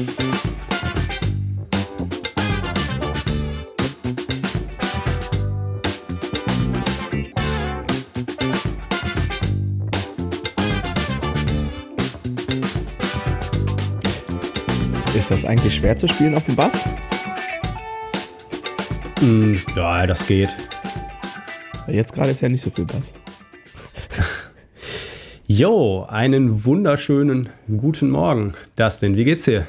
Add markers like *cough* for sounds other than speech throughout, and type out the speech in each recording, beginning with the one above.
Ist das eigentlich schwer zu spielen auf dem Bass? Mm, ja, das geht. Jetzt gerade ist ja nicht so viel Bass. *laughs* Jo, einen wunderschönen guten Morgen. Dustin, wie geht's dir?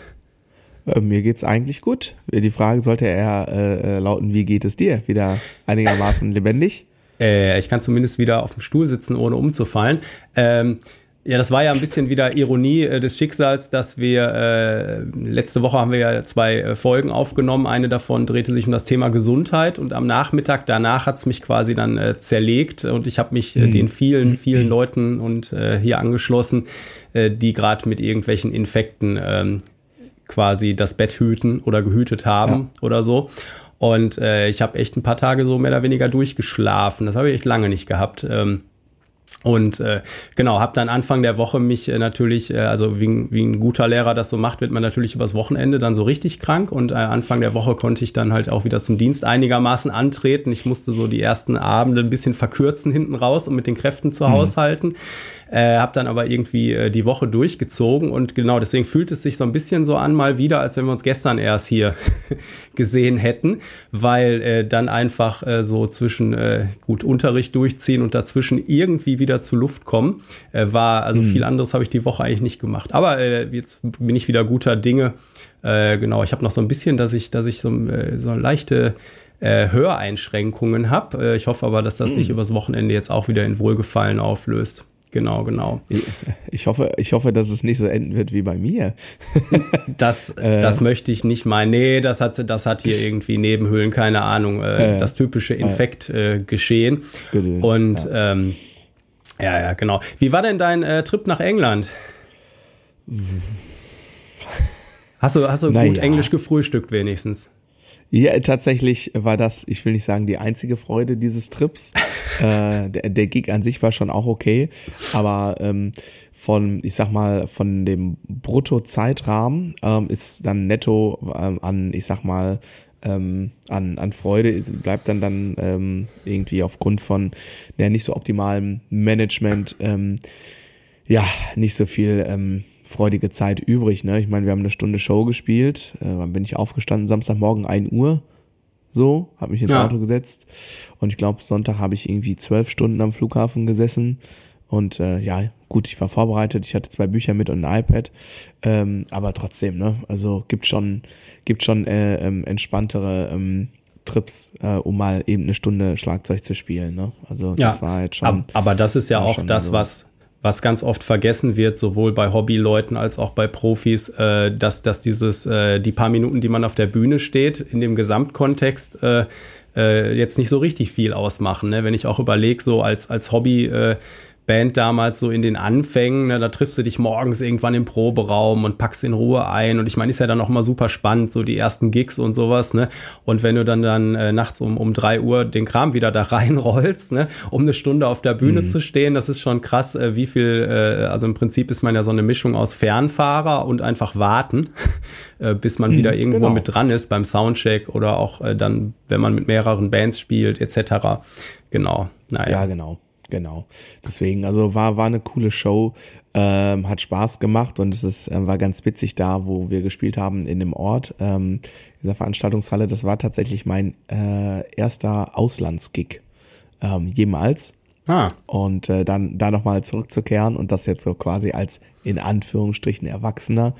Äh, mir geht's eigentlich gut. Die Frage sollte eher äh, lauten, wie geht es dir? Wieder einigermaßen lebendig? Äh, ich kann zumindest wieder auf dem Stuhl sitzen, ohne umzufallen. Ähm, ja, das war ja ein bisschen wieder Ironie äh, des Schicksals, dass wir äh, letzte Woche haben wir ja zwei äh, Folgen aufgenommen. Eine davon drehte sich um das Thema Gesundheit und am Nachmittag danach hat's mich quasi dann äh, zerlegt und ich habe mich äh, den vielen, vielen Leuten und äh, hier angeschlossen, äh, die gerade mit irgendwelchen Infekten ähm, quasi das Bett hüten oder gehütet haben ja. oder so. Und äh, ich habe echt ein paar Tage so mehr oder weniger durchgeschlafen. Das habe ich echt lange nicht gehabt. Ähm, und äh, genau, habe dann Anfang der Woche mich äh, natürlich, äh, also wie, wie ein guter Lehrer das so macht, wird man natürlich übers Wochenende dann so richtig krank. Und äh, Anfang der Woche konnte ich dann halt auch wieder zum Dienst einigermaßen antreten. Ich musste so die ersten Abende ein bisschen verkürzen hinten raus, um mit den Kräften zu mhm. haushalten. Äh, habe dann aber irgendwie äh, die Woche durchgezogen und genau deswegen fühlt es sich so ein bisschen so an mal wieder, als wenn wir uns gestern erst hier *laughs* gesehen hätten, weil äh, dann einfach äh, so zwischen äh, gut Unterricht durchziehen und dazwischen irgendwie wieder zu Luft kommen äh, war. Also mhm. viel anderes habe ich die Woche eigentlich nicht gemacht. Aber äh, jetzt bin ich wieder guter Dinge. Äh, genau, ich habe noch so ein bisschen, dass ich, dass ich so, äh, so leichte äh, Höreinschränkungen habe. Äh, ich hoffe aber, dass das mhm. sich übers Wochenende jetzt auch wieder in Wohlgefallen auflöst. Genau, genau. *laughs* Ich hoffe, ich hoffe, dass es nicht so enden wird wie bei mir. *laughs* das, *laughs* äh, das möchte ich nicht meinen. Nee, das hat, das hat hier irgendwie Nebenhöhlen, keine Ahnung, äh, äh, das typische Infekt äh, geschehen. Gedöns, Und ja. Ähm, ja, ja, genau. Wie war denn dein äh, Trip nach England? Hast du, hast du gut ja. Englisch gefrühstückt wenigstens? Ja, tatsächlich war das, ich will nicht sagen, die einzige Freude dieses Trips. *laughs* äh, der, der Gig an sich war schon auch okay, aber ähm, von, ich sag mal, von dem Brutto-Zeitrahmen ähm, ist dann netto ähm, an, ich sag mal, ähm, an, an Freude bleibt dann dann ähm, irgendwie aufgrund von der nicht so optimalem Management ähm, ja nicht so viel ähm, freudige Zeit übrig. Ne? Ich meine, wir haben eine Stunde Show gespielt. Äh, wann bin ich aufgestanden? Samstagmorgen 1 Uhr. So, habe mich ins ja. Auto gesetzt. Und ich glaube, Sonntag habe ich irgendwie zwölf Stunden am Flughafen gesessen. Und äh, ja, gut, ich war vorbereitet. Ich hatte zwei Bücher mit und ein iPad. Ähm, aber trotzdem, ne? Also gibt schon, gibt schon äh, ähm, entspanntere ähm, Trips, äh, um mal eben eine Stunde Schlagzeug zu spielen. Ne? Also ja, das war jetzt schon. Aber das ist ja auch das, so. was was ganz oft vergessen wird, sowohl bei Hobbyleuten als auch bei Profis, äh, dass, dass dieses, äh, die paar Minuten, die man auf der Bühne steht, in dem Gesamtkontext äh, äh, jetzt nicht so richtig viel ausmachen. Ne? Wenn ich auch überlege, so als, als Hobby äh, Band damals so in den Anfängen, ne, da triffst du dich morgens irgendwann im Proberaum und packst in Ruhe ein und ich meine, ist ja dann auch mal super spannend, so die ersten Gigs und sowas, ne, und wenn du dann dann äh, nachts um, um drei Uhr den Kram wieder da *laughs* reinrollst, ne, um eine Stunde auf der Bühne mhm. zu stehen, das ist schon krass, äh, wie viel, äh, also im Prinzip ist man ja so eine Mischung aus Fernfahrer und einfach warten, *laughs* äh, bis man mhm, wieder irgendwo genau. mit dran ist beim Soundcheck oder auch äh, dann, wenn man mit mehreren Bands spielt, etc. Genau, naja. Ja, genau. Genau. Deswegen, also war, war eine coole Show, ähm, hat Spaß gemacht und es ist, äh, war ganz witzig da, wo wir gespielt haben in dem Ort, ähm, dieser Veranstaltungshalle. Das war tatsächlich mein äh, erster Auslandsgig ähm, jemals. Ah. Und äh, dann da nochmal zurückzukehren und das jetzt so quasi als in Anführungsstrichen Erwachsener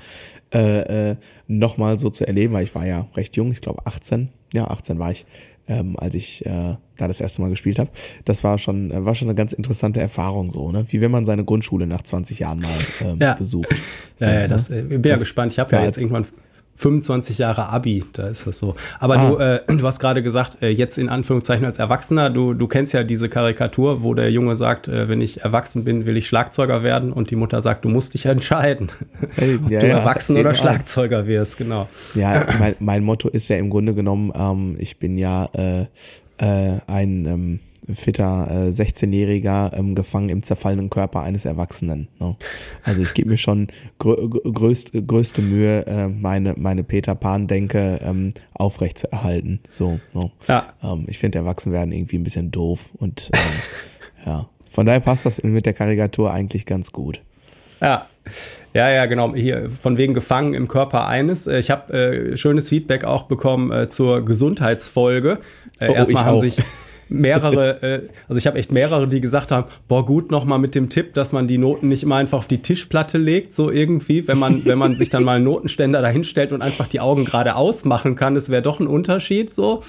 äh, äh, nochmal so zu erleben, weil ich war ja recht jung, ich glaube 18, ja 18 war ich, ähm, als ich äh, da das erste Mal gespielt habe. Das war schon, äh, war schon eine ganz interessante Erfahrung so, ne? Wie wenn man seine Grundschule nach 20 Jahren mal ähm, ja. besucht. *laughs* So, ja, ja, das, äh, bin ja gespannt. Ich habe ja jetzt irgendwann 25 Jahre Abi, da ist das so. Aber ah. du, äh, du hast gerade gesagt, äh, jetzt in Anführungszeichen als Erwachsener, du, du kennst ja diese Karikatur, wo der Junge sagt, äh, wenn ich erwachsen bin, will ich Schlagzeuger werden und die Mutter sagt, du musst dich entscheiden, hey, *laughs* ob ja, du ja, erwachsen oder Schlagzeuger wirst, genau. Ja, mein, mein Motto ist ja im Grunde genommen, ähm, ich bin ja äh, ein, ähm, fitter äh, 16-Jähriger ähm, gefangen im zerfallenen Körper eines Erwachsenen. Ne? Also ich gebe mir schon grö größt, größte Mühe, äh, meine, meine Peter Pan-Denke ähm, aufrecht zu erhalten. So, ne? ja. ähm, ich finde Erwachsenwerden irgendwie ein bisschen doof und ähm, *laughs* ja. Von daher passt das mit der Karikatur eigentlich ganz gut. Ja. Ja, ja, genau. Hier von wegen gefangen im Körper eines. Äh, ich habe äh, schönes Feedback auch bekommen äh, zur Gesundheitsfolge. Äh, oh, erstmal haben auch. sich mehrere, äh, also ich habe echt mehrere, die gesagt haben, boah, gut nochmal mit dem Tipp, dass man die Noten nicht immer einfach auf die Tischplatte legt, so irgendwie, wenn man, wenn man sich dann mal einen Notenständer dahinstellt und einfach die Augen gerade ausmachen kann, das wäre doch ein Unterschied so.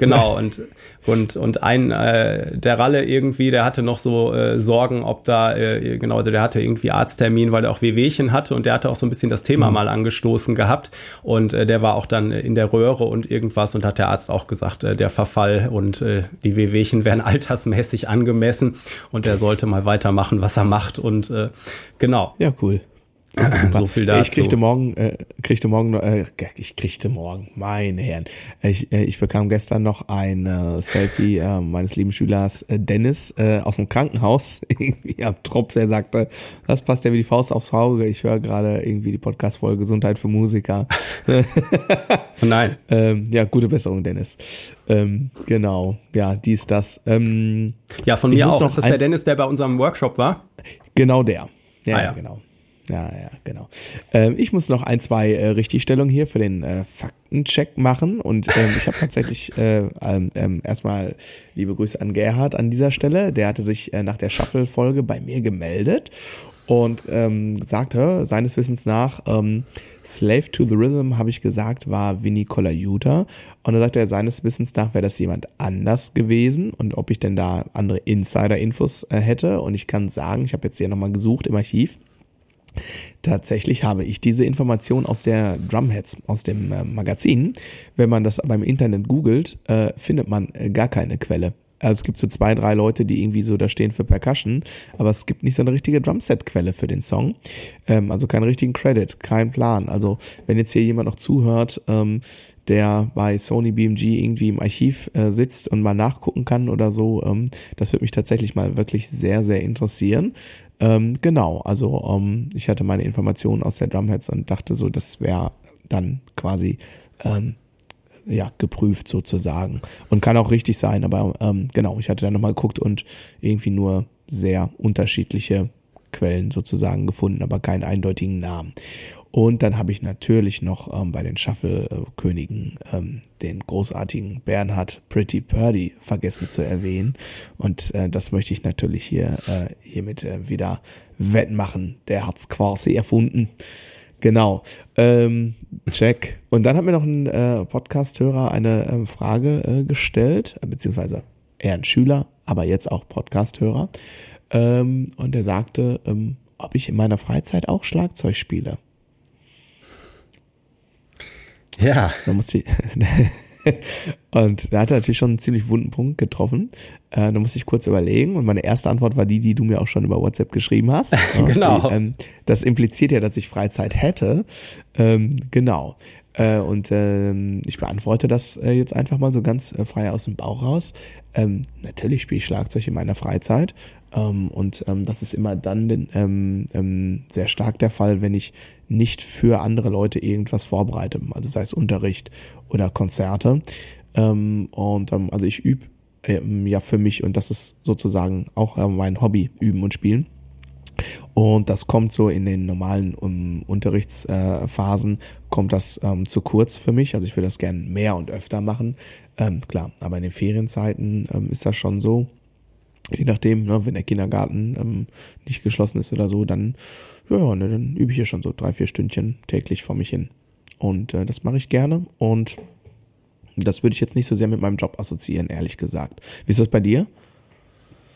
Genau, und, und, und ein, äh, der Ralle irgendwie, der hatte noch so äh, Sorgen, ob da, äh, genau, also der hatte irgendwie Arzttermin, weil er auch Wehwehchen hatte und der hatte auch so ein bisschen das Thema mhm. mal angestoßen gehabt und äh, der war auch dann in der Röhre und irgendwas und hat der Arzt auch gesagt, äh, der Verfall und äh, die Wehwehchen werden *laughs* altersmäßig angemessen und er sollte mal weitermachen, was er macht und äh, genau. Ja, cool. So viel dazu. Ich kriegte morgen, äh, kriegte morgen, äh, ich kriegte morgen, meine Herren. Ich, äh, ich bekam gestern noch ein äh, Selfie äh, meines lieben Schülers äh, Dennis äh, aus dem Krankenhaus, *laughs* irgendwie am Tropf, der sagte, das passt ja wie die Faust aufs Auge. Ich höre gerade irgendwie die Podcast-Folge Gesundheit für Musiker. *laughs* Nein. *laughs* ähm, ja, gute Besserung, Dennis. Ähm, genau, ja, dies, das. Ähm, ja, von mir auch. Ist das der Dennis, der bei unserem Workshop war? Genau der. Ja, ah, ja. genau. Ja, ja, genau. Ähm, ich muss noch ein, zwei äh, Richtigstellungen hier für den äh, Faktencheck machen und ähm, ich habe tatsächlich äh, ähm, ähm, erstmal liebe Grüße an Gerhard an dieser Stelle. Der hatte sich äh, nach der Shuffle-Folge bei mir gemeldet und ähm, sagte seines Wissens nach, ähm, Slave to the Rhythm, habe ich gesagt, war Vinny Colaiuta. Und da sagte er, seines Wissens nach wäre das jemand anders gewesen und ob ich denn da andere Insider-Infos äh, hätte. Und ich kann sagen, ich habe jetzt hier nochmal gesucht im Archiv. Tatsächlich habe ich diese Information aus der Drumheads, aus dem äh, Magazin. Wenn man das aber im Internet googelt, äh, findet man äh, gar keine Quelle. Also es gibt so zwei, drei Leute, die irgendwie so da stehen für Percussion, aber es gibt nicht so eine richtige Drumset-Quelle für den Song. Ähm, also keinen richtigen Credit, kein Plan. Also wenn jetzt hier jemand noch zuhört, ähm, der bei Sony BMG irgendwie im Archiv äh, sitzt und mal nachgucken kann oder so, ähm, das würde mich tatsächlich mal wirklich sehr, sehr interessieren. Ähm, genau, also ähm, ich hatte meine Informationen aus der Drumheads und dachte so, das wäre dann quasi ähm, ja geprüft sozusagen und kann auch richtig sein, aber ähm, genau, ich hatte dann nochmal geguckt und irgendwie nur sehr unterschiedliche Quellen sozusagen gefunden, aber keinen eindeutigen Namen. Und dann habe ich natürlich noch ähm, bei den Shuffle-Königen ähm, den großartigen Bernhard Pretty Purdy vergessen zu erwähnen. Und äh, das möchte ich natürlich hier äh, hiermit äh, wieder wettmachen. Der hat's quasi erfunden. Genau. Ähm, check. Und dann hat mir noch ein äh, Podcast-Hörer eine äh, Frage äh, gestellt, beziehungsweise eher ein Schüler, aber jetzt auch Podcast-Hörer. Ähm, und er sagte, ähm, ob ich in meiner Freizeit auch Schlagzeug spiele. Ja. Da musste ich, *laughs* und da hat er natürlich schon einen ziemlich wunden Punkt getroffen. Äh, da musste ich kurz überlegen und meine erste Antwort war die, die du mir auch schon über WhatsApp geschrieben hast. *laughs* genau. Die, ähm, das impliziert ja, dass ich Freizeit hätte. Ähm, genau. Äh, und ähm, ich beantworte das äh, jetzt einfach mal so ganz äh, frei aus dem Bauch raus. Ähm, natürlich spiele ich Schlagzeug in meiner Freizeit. Ähm, und ähm, das ist immer dann sehr stark der Fall, wenn ich nicht für andere Leute irgendwas vorbereite, also sei es Unterricht oder Konzerte. Ähm, und ähm, also ich übe ähm, ja für mich und das ist sozusagen auch äh, mein Hobby, üben und spielen. Und das kommt so in den normalen um, Unterrichtsphasen, äh, kommt das ähm, zu kurz für mich. Also ich würde das gern mehr und öfter machen. Ähm, klar, aber in den Ferienzeiten ähm, ist das schon so. Je nachdem, ne, wenn der Kindergarten ähm, nicht geschlossen ist oder so, dann ja, ne, dann übe ich hier schon so drei, vier Stündchen täglich vor mich hin. Und äh, das mache ich gerne und das würde ich jetzt nicht so sehr mit meinem Job assoziieren, ehrlich gesagt. Wie ist das bei dir?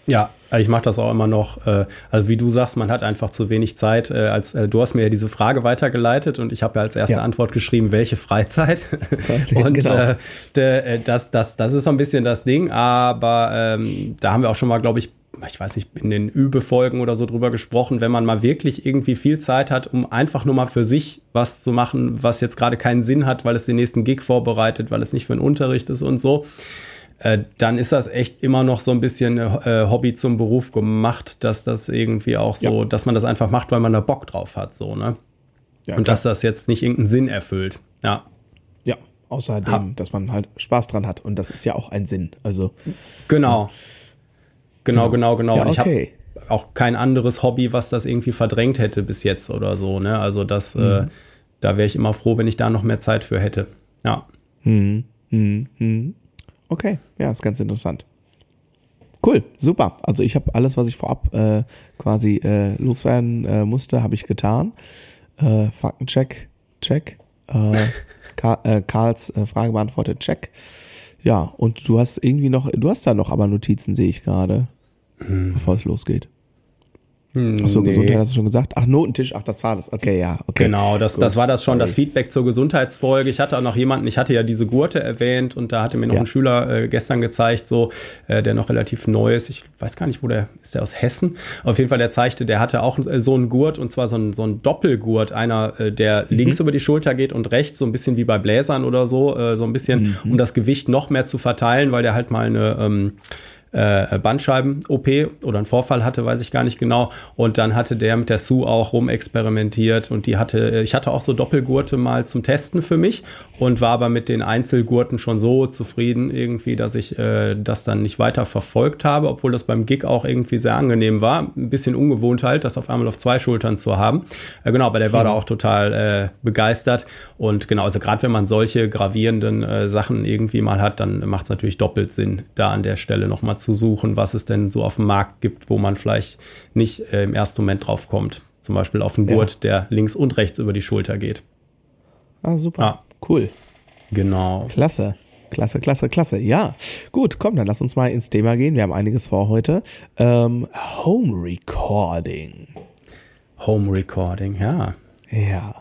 Ja, ich mache das auch immer noch. Äh, also wie du sagst, man hat einfach zu wenig Zeit. Äh, als äh, du hast mir ja diese Frage weitergeleitet und ich habe ja als erste ja. Antwort geschrieben, welche Freizeit. *laughs* und genau. äh, de, das, das, das ist so ein bisschen das Ding. Aber ähm, da haben wir auch schon mal, glaube ich, ich weiß nicht, in den Übefolgen oder so drüber gesprochen, wenn man mal wirklich irgendwie viel Zeit hat, um einfach nur mal für sich was zu machen, was jetzt gerade keinen Sinn hat, weil es den nächsten Gig vorbereitet, weil es nicht für den Unterricht ist und so äh, dann ist das echt immer noch so ein bisschen äh, Hobby zum Beruf gemacht, dass das irgendwie auch so, ja. dass man das einfach macht, weil man da Bock drauf hat, so, ne? Ja, und klar. dass das jetzt nicht irgendeinen Sinn erfüllt. Ja. Ja, außer dem, dass man halt Spaß dran hat. Und das ist ja auch ein Sinn. Also. Genau. Genau, genau, genau. Ja, okay. ich habe auch kein anderes Hobby, was das irgendwie verdrängt hätte bis jetzt oder so, ne? Also das, äh, mhm. äh, da wäre ich immer froh, wenn ich da noch mehr Zeit für hätte. Ja. Mhm. Mhm. mhm. Okay, ja, ist ganz interessant. Cool, super. Also ich habe alles, was ich vorab äh, quasi äh, loswerden äh, musste, habe ich getan. Äh, Faktencheck, check. Äh, *laughs* Karl, äh, Karls äh, Frage beantwortet, check. Ja, und du hast irgendwie noch, du hast da noch aber Notizen, sehe ich gerade, hm. bevor es losgeht. Hm, Achso, nee. Gesundheit hast du schon gesagt. Ach, Notentisch, ach, das war das. Okay, ja. Okay. Genau, das, das war das schon, das Feedback zur Gesundheitsfolge. Ich hatte auch noch jemanden, ich hatte ja diese Gurte erwähnt und da hatte mir noch ja. ein Schüler äh, gestern gezeigt, so, äh, der noch relativ neu ist. Ich weiß gar nicht, wo der ist, der aus Hessen. Auf jeden Fall, der zeigte, der hatte auch äh, so einen Gurt und zwar so ein, so ein Doppelgurt, einer, äh, der mhm. links über die Schulter geht und rechts, so ein bisschen wie bei Bläsern oder so, äh, so ein bisschen, mhm. um das Gewicht noch mehr zu verteilen, weil der halt mal eine, ähm, äh, Bandscheiben-OP oder einen Vorfall hatte, weiß ich gar nicht genau. Und dann hatte der mit der Sue auch rumexperimentiert und die hatte, äh, ich hatte auch so Doppelgurte mal zum Testen für mich und war aber mit den Einzelgurten schon so zufrieden irgendwie, dass ich äh, das dann nicht weiter verfolgt habe, obwohl das beim Gig auch irgendwie sehr angenehm war. Ein bisschen ungewohnt halt, das auf einmal auf zwei Schultern zu haben. Äh, genau, aber der war mhm. da auch total äh, begeistert. Und genau, also gerade wenn man solche gravierenden äh, Sachen irgendwie mal hat, dann macht es natürlich doppelt Sinn, da an der Stelle nochmal zu suchen, was es denn so auf dem Markt gibt, wo man vielleicht nicht äh, im ersten Moment drauf kommt. Zum Beispiel auf einen Gurt, ja. der links und rechts über die Schulter geht. Ah, super. Ah. Cool. Genau. Klasse. Klasse, klasse, klasse. Ja, gut, komm, dann lass uns mal ins Thema gehen. Wir haben einiges vor heute. Ähm, Home Recording. Home Recording, ja. Ja.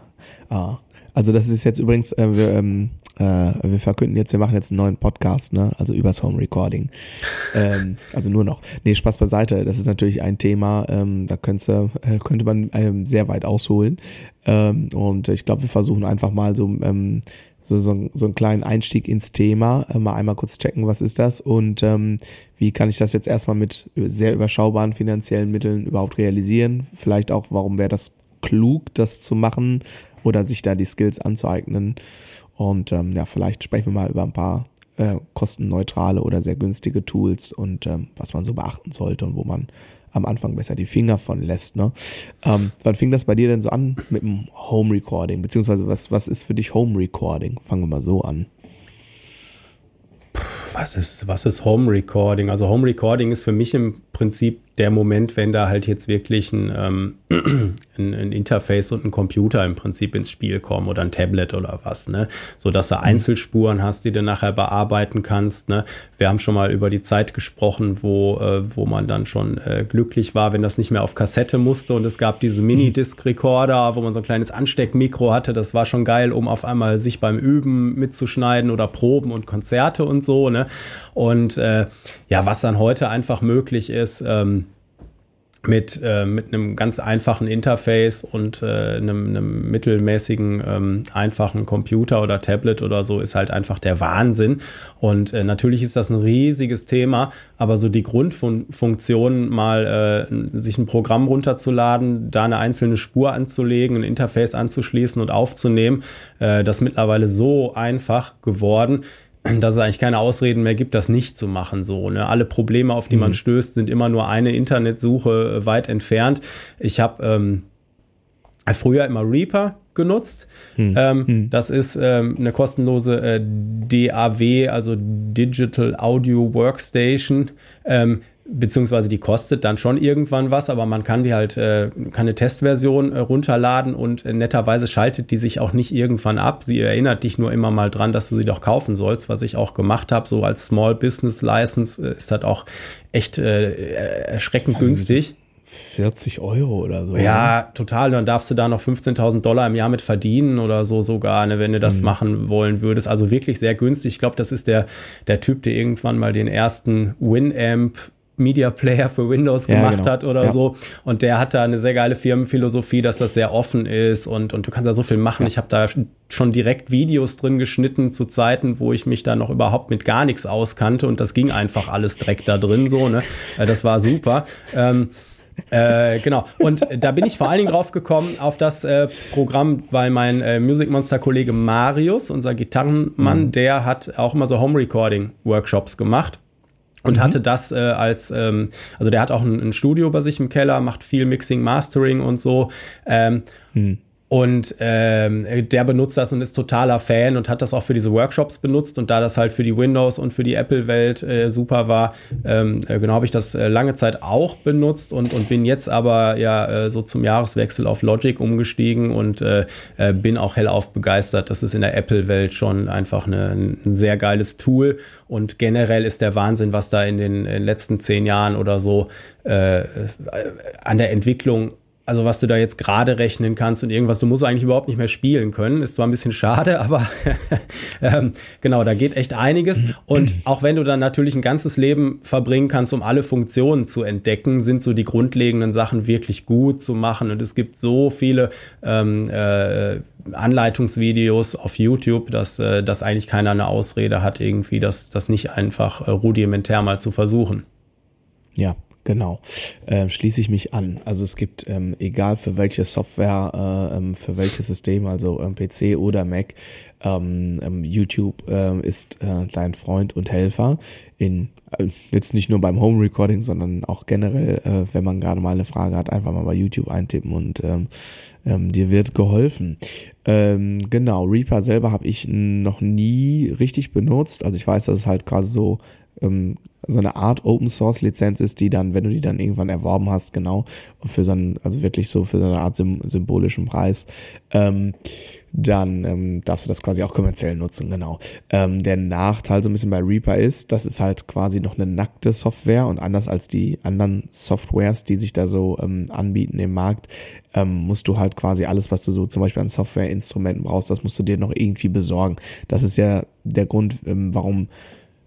Ah. Also das ist jetzt übrigens, äh, wir, ähm, äh, wir verkünden jetzt, wir machen jetzt einen neuen Podcast, ne? Also übers Home Recording. *laughs* ähm, also nur noch. Nee, Spaß beiseite. Das ist natürlich ein Thema, ähm, da könnte, äh, könnte man ähm, sehr weit ausholen. Ähm, und ich glaube, wir versuchen einfach mal so, ähm, so, so, so einen kleinen Einstieg ins Thema, äh, mal einmal kurz checken, was ist das und ähm, wie kann ich das jetzt erstmal mit sehr überschaubaren finanziellen Mitteln überhaupt realisieren? Vielleicht auch, warum wäre das klug, das zu machen oder sich da die Skills anzueignen? Und ähm, ja, vielleicht sprechen wir mal über ein paar äh, kostenneutrale oder sehr günstige Tools und ähm, was man so beachten sollte und wo man am Anfang besser die Finger von lässt. Ne? Ähm, wann fing das bei dir denn so an mit dem Home Recording? Beziehungsweise was, was ist für dich Home Recording? Fangen wir mal so an. Was ist, was ist Home Recording? Also Home Recording ist für mich im Prinzip der Moment, wenn da halt jetzt wirklich ein, ähm, *clears throat* ein, ein, Interface und ein Computer im Prinzip ins Spiel kommen oder ein Tablet oder was, ne? So dass du mhm. Einzelspuren hast, die du nachher bearbeiten kannst. Ne? Wir haben schon mal über die Zeit gesprochen, wo, äh, wo man dann schon äh, glücklich war, wenn das nicht mehr auf Kassette musste und es gab diese Mini-Disc-Recorder, wo man so ein kleines Ansteckmikro hatte. Das war schon geil, um auf einmal sich beim Üben mitzuschneiden oder Proben und Konzerte und so, ne? Und äh, ja, was dann heute einfach möglich ist, ähm, mit, äh, mit einem ganz einfachen Interface und äh, einem, einem mittelmäßigen, ähm, einfachen Computer oder Tablet oder so ist halt einfach der Wahnsinn. Und äh, natürlich ist das ein riesiges Thema, aber so die Grundfunktion, mal äh, sich ein Programm runterzuladen, da eine einzelne Spur anzulegen, ein Interface anzuschließen und aufzunehmen, äh, das mittlerweile so einfach geworden dass es eigentlich keine Ausreden mehr gibt, das nicht zu machen. So, ne? Alle Probleme, auf die mhm. man stößt, sind immer nur eine Internetsuche äh, weit entfernt. Ich habe ähm, früher immer Reaper genutzt. Mhm. Ähm, mhm. Das ist ähm, eine kostenlose äh, DAW, also Digital Audio Workstation. Ähm, beziehungsweise die kostet dann schon irgendwann was, aber man kann die halt, äh, kann eine Testversion äh, runterladen und äh, netterweise schaltet die sich auch nicht irgendwann ab. Sie erinnert dich nur immer mal dran, dass du sie doch kaufen sollst, was ich auch gemacht habe. So als Small Business License äh, ist das auch echt äh, erschreckend günstig. 40 Euro oder so. Ja, ne? total. Dann darfst du da noch 15.000 Dollar im Jahr mit verdienen oder so sogar, ne, wenn du das mhm. machen wollen würdest. Also wirklich sehr günstig. Ich glaube, das ist der, der Typ, der irgendwann mal den ersten Winamp Media Player für Windows *laughs* Ja, gemacht genau. hat oder Ja. so. Und der hat da eine sehr geile Firmenphilosophie, dass das sehr offen ist und, und du kannst da so viel machen. Ich habe da schon direkt Videos drin geschnitten zu Zeiten, wo ich mich da noch überhaupt mit gar nichts auskannte und das ging einfach alles direkt da drin so. Ne? Äh, Das war super. Ähm, äh, genau. Und da bin ich vor allen Dingen drauf gekommen auf das äh, Programm, weil mein äh, Music Monster Kollege Marius, unser Gitarrenmann, der hat auch immer so Home Recording Workshops gemacht. Und hatte das äh, als, ähm, also der hat auch ein, ein Studio bei sich im Keller, macht viel Mixing, Mastering und so. Ähm, Und ähm, der benutzt das und ist totaler Fan und hat das auch für diese Workshops benutzt. Und da das halt für die Windows und für die Apple-Welt äh, super war, ähm, äh, genau habe ich das äh, lange Zeit auch benutzt und, und bin jetzt aber ja äh, so zum Jahreswechsel auf Logic umgestiegen und äh, äh, bin auch hellauf begeistert. Das ist in der Apple-Welt schon einfach eine, ein sehr geiles Tool. Und generell ist der Wahnsinn, was da in den, in den letzten zehn Jahren oder so an der Entwicklung also was du da jetzt gerade rechnen kannst und irgendwas, du musst eigentlich überhaupt nicht mehr spielen können. Ist zwar ein bisschen schade, *laughs* aber ähm, genau, da geht echt einiges. Und auch wenn du dann natürlich ein ganzes Leben verbringen kannst, um alle Funktionen zu entdecken, sind so die grundlegenden Sachen wirklich gut zu machen. Und es gibt so viele ähm, äh, Anleitungsvideos auf YouTube, dass, äh, dass eigentlich keiner eine Ausrede hat, irgendwie das, das nicht einfach äh, rudimentär mal zu versuchen. Ja, genau. Ähm, schließe ich mich an. Also es gibt, ähm, egal für welche Software, äh, ähm, für welches System, also ähm, PC oder Mac, ähm, ähm, YouTube ähm, ist äh, dein Freund und Helfer in äh, jetzt nicht nur beim Home Recording, sondern auch generell, äh, wenn man gerade mal eine Frage hat, einfach mal bei YouTube eintippen und ähm, ähm, dir wird geholfen. Ähm, genau, Reaper selber habe ich noch nie richtig benutzt. Also ich weiß, dass es halt quasi so ähm, so eine Art Open Source Lizenz ist, die dann, wenn du die dann irgendwann erworben hast, genau, für so einen, also wirklich so für so eine Art sym symbolischen Preis, ähm, dann ähm, darfst du das quasi auch kommerziell nutzen, genau. Ähm, der Nachteil so ein bisschen bei Reaper ist, das ist halt quasi noch eine nackte Software und anders als die anderen Softwares, die sich da so ähm, anbieten im Markt, ähm, musst du halt quasi alles, was du so zum Beispiel an Softwareinstrumenten brauchst, das musst du dir noch irgendwie besorgen. Das ist ja der Grund, ähm, warum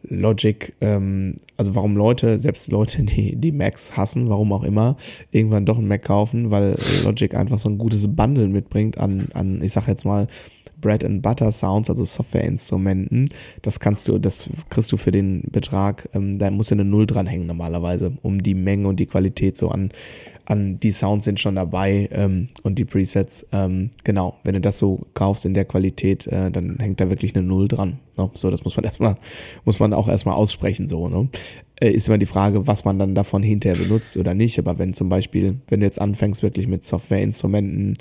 Logic, ähm, also warum Leute, selbst Leute, *laughs* die die Macs hassen, warum auch immer, irgendwann doch einen Mac kaufen, weil Logic einfach so ein gutes Bundle mitbringt an, an ich sag jetzt mal, Bread and Butter Sounds, also Softwareinstrumenten. Das kannst du, das kriegst du für den Betrag, ähm, da muss ja eine Null dranhängen normalerweise, um die Menge und die Qualität so an, an die Sounds sind schon dabei ähm, und die Presets. Ähm, genau, wenn du das so kaufst in der Qualität, äh, dann hängt da wirklich eine Null dran. Ne? So, das muss man *laughs* erstmal, muss man auch erstmal aussprechen so. Ne? Äh, ist immer die Frage, was man dann davon hinterher benutzt oder nicht. Aber wenn zum Beispiel, wenn du jetzt anfängst wirklich mit Softwareinstrumenten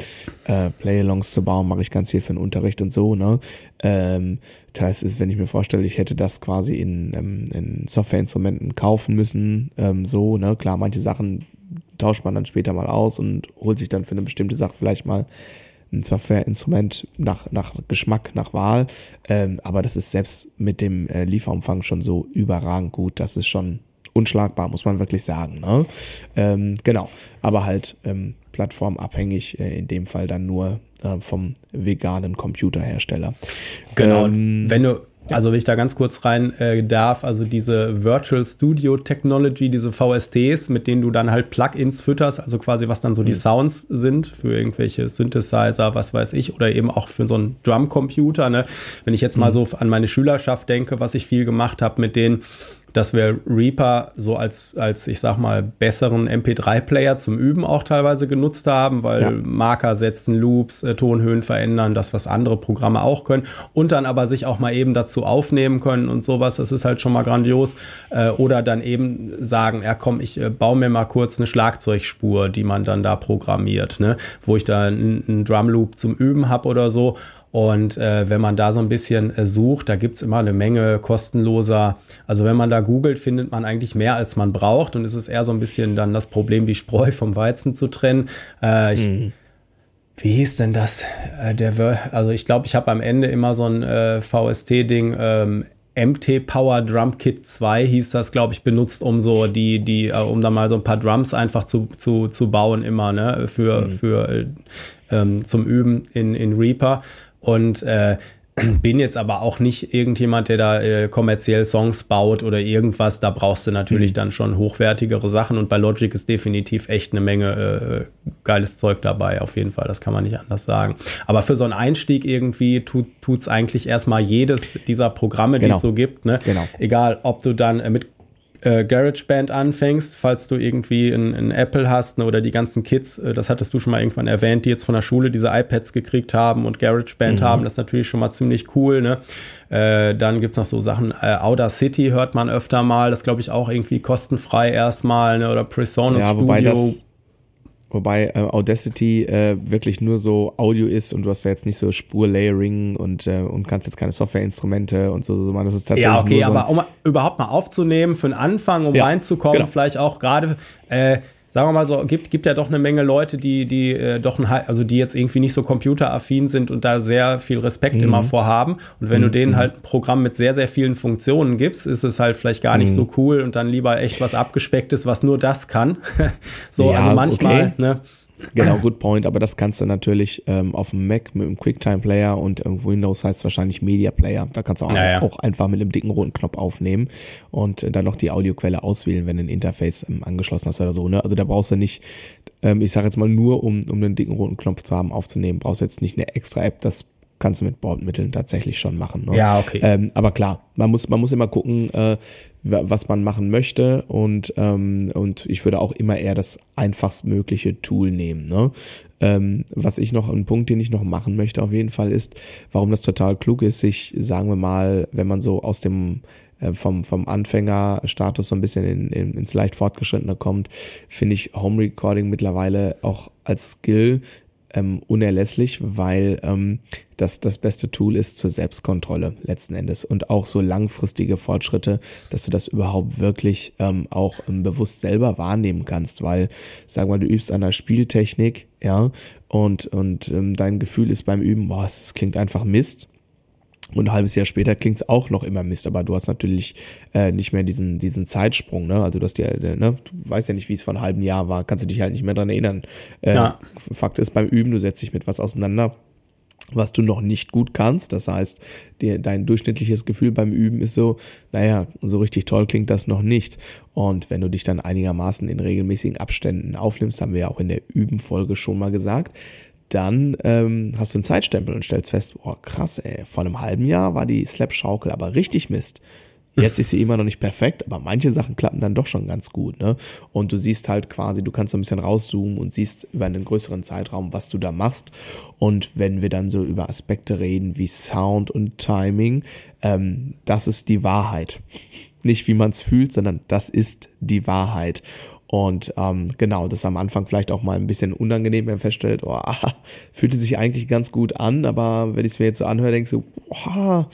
äh, Playalongs zu bauen, mache ich ganz viel für den Unterricht und so. Ne? Ähm, das heißt, wenn ich mir vorstelle, ich hätte das quasi in, ähm, in Softwareinstrumenten kaufen müssen, ähm, so, ne, klar, manche Sachen tauscht man dann später mal aus und holt sich dann für eine bestimmte Sache vielleicht mal ein Softwareinstrument nach, nach Geschmack, nach Wahl. Ähm, aber das ist selbst mit dem äh, Lieferumfang schon so überragend gut. Das ist schon unschlagbar, muss man wirklich sagen. Ne? Ähm, genau, aber halt ähm, plattformabhängig, äh, in dem Fall dann nur äh, vom veganen Computerhersteller. Genau, Ähm, und wenn du, also wenn ich da ganz kurz rein äh, darf, also diese Virtual Studio Technology, diese VSTs, mit denen du dann halt Plugins fütterst, also quasi was dann so die Sounds sind für irgendwelche Synthesizer, was weiß ich, oder eben auch für so einen Drumcomputer. Ne? Wenn ich jetzt mal so an meine Schülerschaft denke, was ich viel gemacht habe mit denen, dass wir Reaper so als, als ich sag mal, besseren MP3-Player zum Üben auch teilweise genutzt haben, weil Ja. Marker setzen, Loops, äh, Tonhöhen verändern, das, was andere Programme auch können. Und dann aber sich auch mal eben dazu aufnehmen können und sowas. Das ist halt schon mal grandios. Äh, oder dann eben sagen, ja komm, ich äh, baue mir mal kurz eine Schlagzeugspur, die man dann da programmiert, ne? wo ich da einen, einen Drumloop zum Üben habe oder so. Und äh, wenn man da so ein bisschen äh, sucht, da gibt's immer eine Menge kostenloser. Also wenn man da googelt, findet man eigentlich mehr, als man braucht. Und es ist eher so ein bisschen dann das Problem, die Spreu vom Weizen zu trennen. Äh, ich, Wie hieß denn das? Äh, der, also ich glaube, ich habe am Ende immer so ein äh, VST-Ding. Ähm, MT Power Drum Kit 2 hieß das, glaube ich, benutzt, um so die, die, äh, um da mal so ein paar Drums einfach zu, zu, zu bauen, immer, ne, für, für äh, ähm, zum Üben in, in Reaper. Und äh, *clears throat* bin jetzt aber auch nicht irgendjemand, der da äh, kommerziell Songs baut oder irgendwas. Da brauchst du natürlich mhm. dann schon hochwertigere Sachen und bei Logic ist definitiv echt eine Menge äh, geiles Zeug dabei, auf jeden Fall. Das kann man nicht anders sagen. Aber für so einen Einstieg irgendwie tut es eigentlich erstmal jedes dieser Programme, genau. die es so gibt. Ne? Genau. Egal, ob du dann äh, mit äh, GarageBand anfängst, falls du irgendwie ein, Apple hast ne, oder die ganzen Kids, äh, das hattest du schon mal irgendwann erwähnt, die jetzt von der Schule diese iPads gekriegt haben und GarageBand mhm. haben, das ist natürlich schon mal ziemlich cool. Ne? Äh, dann gibt's noch so Sachen, äh, Outer City hört man öfter mal, das glaube ich auch irgendwie kostenfrei erstmal, ne? oder Presonus ja, wobei Studio. Wobei äh, Audacity äh, wirklich nur so Audio ist und du hast da jetzt nicht so Spurlayering und, äh, und kannst jetzt keine Softwareinstrumente und so, so machen. Das ist tatsächlich. Ja, okay, so aber um überhaupt mal aufzunehmen, für den Anfang, um ja, reinzukommen, genau. vielleicht auch gerade äh, sagen wir mal so, gibt, gibt ja doch eine Menge Leute, die, die äh, doch ein, also die jetzt irgendwie nicht so computeraffin sind und da sehr viel Respekt mhm. immer vorhaben. Und wenn mhm. du denen mhm. halt ein Programm mit sehr, sehr vielen Funktionen gibst, ist es halt vielleicht gar nicht mhm. so cool und dann lieber echt was abgespecktes, was nur das kann. *laughs* so, ja, also manchmal, okay. ne? Genau, good point. Aber das kannst du natürlich ähm, auf dem Mac mit dem QuickTime Player und ähm, Windows heißt wahrscheinlich Media Player. Da kannst du auch, ja, ja. auch einfach mit einem dicken roten Knopf aufnehmen und äh, dann noch die Audioquelle auswählen, wenn du ein Interface ähm, angeschlossen hast oder so. Ne? Also da brauchst du nicht, ähm, ich sage jetzt mal nur, um, um einen dicken roten Knopf zu haben, aufzunehmen, brauchst du jetzt nicht eine extra App. Das kannst du mit Bordmitteln tatsächlich schon machen. Ne? Ja, okay. Ähm, aber klar, man muss, man muss immer gucken, äh, was man machen möchte und, ähm, und ich würde auch immer eher das einfachstmögliche Tool nehmen. Ne? Ähm, was ich noch, ein Punkt, den ich noch machen möchte auf jeden Fall ist, warum das total klug ist, sich, sagen wir mal, wenn man so aus dem äh, vom, vom Anfängerstatus so ein bisschen in, in, ins leicht fortgeschrittene kommt, finde ich Home Recording mittlerweile auch als Skill ähm, unerlässlich, weil ähm, das das beste Tool ist zur Selbstkontrolle letzten Endes und auch so langfristige Fortschritte, dass du das überhaupt wirklich ähm, auch ähm, bewusst selber wahrnehmen kannst, weil sag mal, du übst an der Spieltechnik, ja, und und ähm, dein Gefühl ist beim Üben, boah, es klingt einfach Mist und ein halbes Jahr später klingt es auch noch immer Mist, aber du hast natürlich äh, nicht mehr diesen, diesen Zeitsprung, ne? Also du hast ja, äh, ne, du weißt ja nicht, wie es vor einem halben Jahr war, kannst du dich halt nicht mehr dran erinnern. Äh, ja. Fakt ist, beim Üben, du setzt dich mit was auseinander, was du noch nicht gut kannst. Das heißt, dir, dein durchschnittliches Gefühl beim Üben ist so, naja, so richtig toll klingt das noch nicht. Und wenn du dich dann einigermaßen in regelmäßigen Abständen aufnimmst, haben wir ja auch in der Übenfolge schon mal gesagt, dann ähm, hast du einen Zeitstempel und stellst fest, oh krass, ey, vor einem halben Jahr war die Slap-Schaukel aber richtig Mist. Jetzt ist sie immer noch nicht perfekt, aber manche Sachen klappen dann doch schon ganz gut, ne? Und du siehst halt quasi, du kannst so ein bisschen rauszoomen und siehst über einen größeren Zeitraum, was du da machst. Und wenn wir dann so über Aspekte reden wie Sound und Timing, ähm, das ist die Wahrheit. Nicht wie man es fühlt, sondern das ist die Wahrheit. Und ähm, genau, das am Anfang vielleicht auch mal ein bisschen unangenehm, wenn man feststellt, oh, ah, *laughs* fühlte sich eigentlich ganz gut an, aber wenn ich es mir jetzt so anhöre, ich so, oh,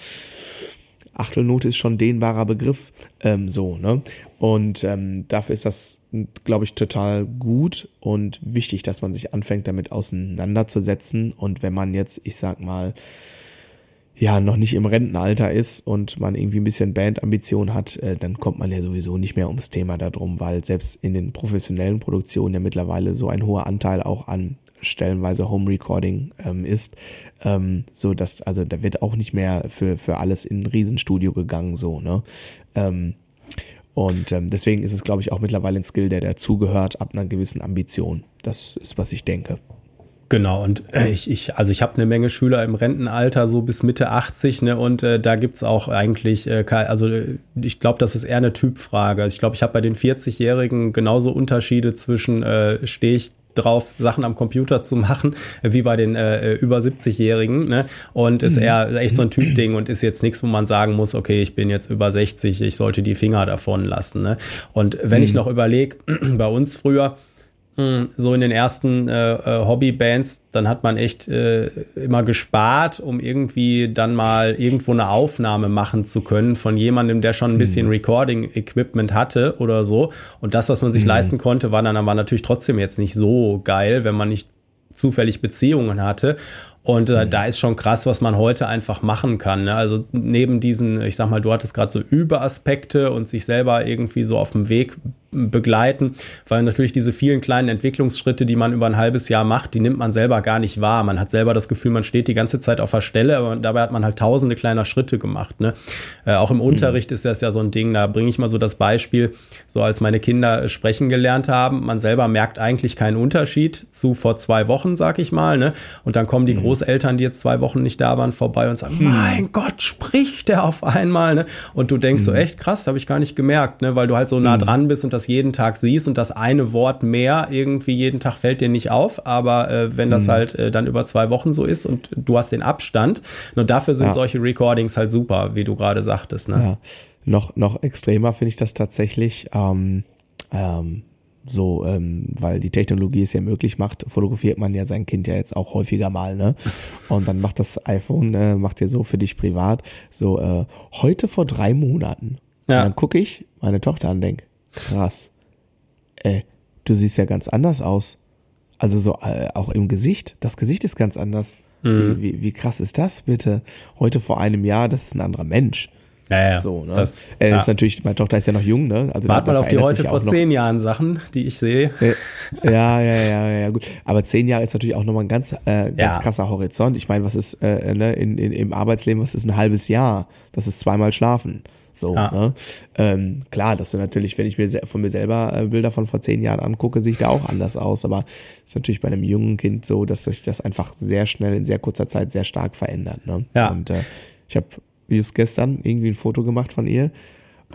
Achtelnote ist schon dehnbarer Begriff, ähm, so, ne? Und ähm, dafür ist das, glaube ich, total gut und wichtig, dass man sich anfängt, damit auseinanderzusetzen. Und wenn man jetzt, ich sag mal, ja noch nicht im Rentenalter ist und man irgendwie ein bisschen Bandambition hat, äh, dann kommt man ja sowieso nicht mehr ums Thema darum, weil selbst in den professionellen Produktionen ja mittlerweile so ein hoher Anteil auch an stellenweise Home Recording ähm, ist, ähm, so dass also da wird auch nicht mehr für für alles in ein Riesenstudio gegangen so ne ähm, und ähm, deswegen ist es glaube ich auch mittlerweile ein Skill, der dazugehört ab einer gewissen Ambition. Das ist was ich denke. Genau, und äh, ich, ich, also ich habe eine Menge Schüler im Rentenalter, so bis Mitte 80, ne, und äh, da gibt's auch eigentlich, äh, also äh, ich glaube, das ist eher eine Typfrage. Also ich glaube, ich habe bei den 40-Jährigen genauso Unterschiede zwischen äh, stehe ich drauf, Sachen am Computer zu machen, wie bei den äh, über 70-Jährigen. Ne? Und ist mhm. eher echt so ein Typding und ist jetzt nichts, wo man sagen muss, okay, ich bin jetzt über 60, ich sollte die Finger davon lassen. Ne? Und wenn mhm. ich noch überlege, *clears throat* bei uns früher, so in den ersten äh, äh, Hobbybands, dann hat man echt äh, immer gespart, um irgendwie dann mal irgendwo eine Aufnahme machen zu können von jemandem, der schon ein bisschen mhm. Recording-Equipment hatte oder so. Und das, was man sich mhm. leisten konnte, war dann aber natürlich trotzdem jetzt nicht so geil, wenn man nicht zufällig Beziehungen hatte. Und äh, mhm. da ist schon krass, was man heute einfach machen kann. Ne? Also neben diesen, ich sag mal, du hattest gerade so Überaspekte und sich selber irgendwie so auf dem Weg begleiten, weil natürlich diese vielen kleinen Entwicklungsschritte, die man über ein halbes Jahr macht, die nimmt man selber gar nicht wahr. Man hat selber das Gefühl, man steht die ganze Zeit auf der Stelle, aber dabei hat man halt tausende kleiner Schritte gemacht. Ne? Äh, auch im mhm. Unterricht ist das ja so ein Ding, da bringe ich mal so das Beispiel, so als meine Kinder sprechen gelernt haben, man selber merkt eigentlich keinen Unterschied zu vor zwei Wochen, sag ich mal, ne? Und dann kommen die mhm. Großeltern, die jetzt zwei Wochen nicht da waren, vorbei und sagen, mhm. mein Gott, spricht der auf einmal, ne? Und du denkst so, mhm. echt krass, habe ich gar nicht gemerkt, ne? Weil du halt so nah mhm. dran bist und das jeden Tag siehst und das eine Wort mehr irgendwie jeden Tag fällt dir nicht auf, aber äh, wenn das mhm. halt äh, dann über zwei Wochen so ist und du hast den Abstand, und dafür sind ja. solche Recordings halt super, wie du gerade sagtest, ne? Ja. Noch, noch extremer finde ich das tatsächlich, ähm, ähm, so, ähm, weil die Technologie es ja möglich macht, fotografiert man ja sein Kind ja jetzt auch häufiger mal, ne? *laughs* Und dann macht das iPhone, äh, macht ja so für dich privat, so, äh, heute vor drei Monaten. Ja. Und dann gucke ich meine Tochter an und denk, krass, äh, du siehst ja ganz anders aus. Also so, äh, auch im Gesicht, das Gesicht ist ganz anders. Mhm. Wie, wie, wie krass ist das bitte? Heute vor einem Jahr, das ist ein anderer Mensch. Ja, ja. So, ne? Das, äh, ja. ist natürlich, meine Tochter ist ja noch jung, ne? Also Wart mal auf die heute vor zehn Jahren Sachen, die ich sehe. Ja, ja, ja, ja, gut. Aber zehn Jahre ist natürlich auch nochmal ein ganz, äh, ganz ja. krasser Horizont. Ich meine, was ist äh, ne, in, in, im Arbeitsleben, was ist ein halbes Jahr? Das ist zweimal schlafen. So, ah. ne? Ähm, klar, dass du natürlich, wenn ich mir von mir selber äh, Bilder von vor zehn Jahren angucke, sehe ich da auch anders aus. Aber ist natürlich bei einem jungen Kind so, dass sich das einfach sehr schnell in sehr kurzer Zeit sehr stark verändert. Ne? Ja. Und äh, ich habe just gestern irgendwie ein Foto gemacht von ihr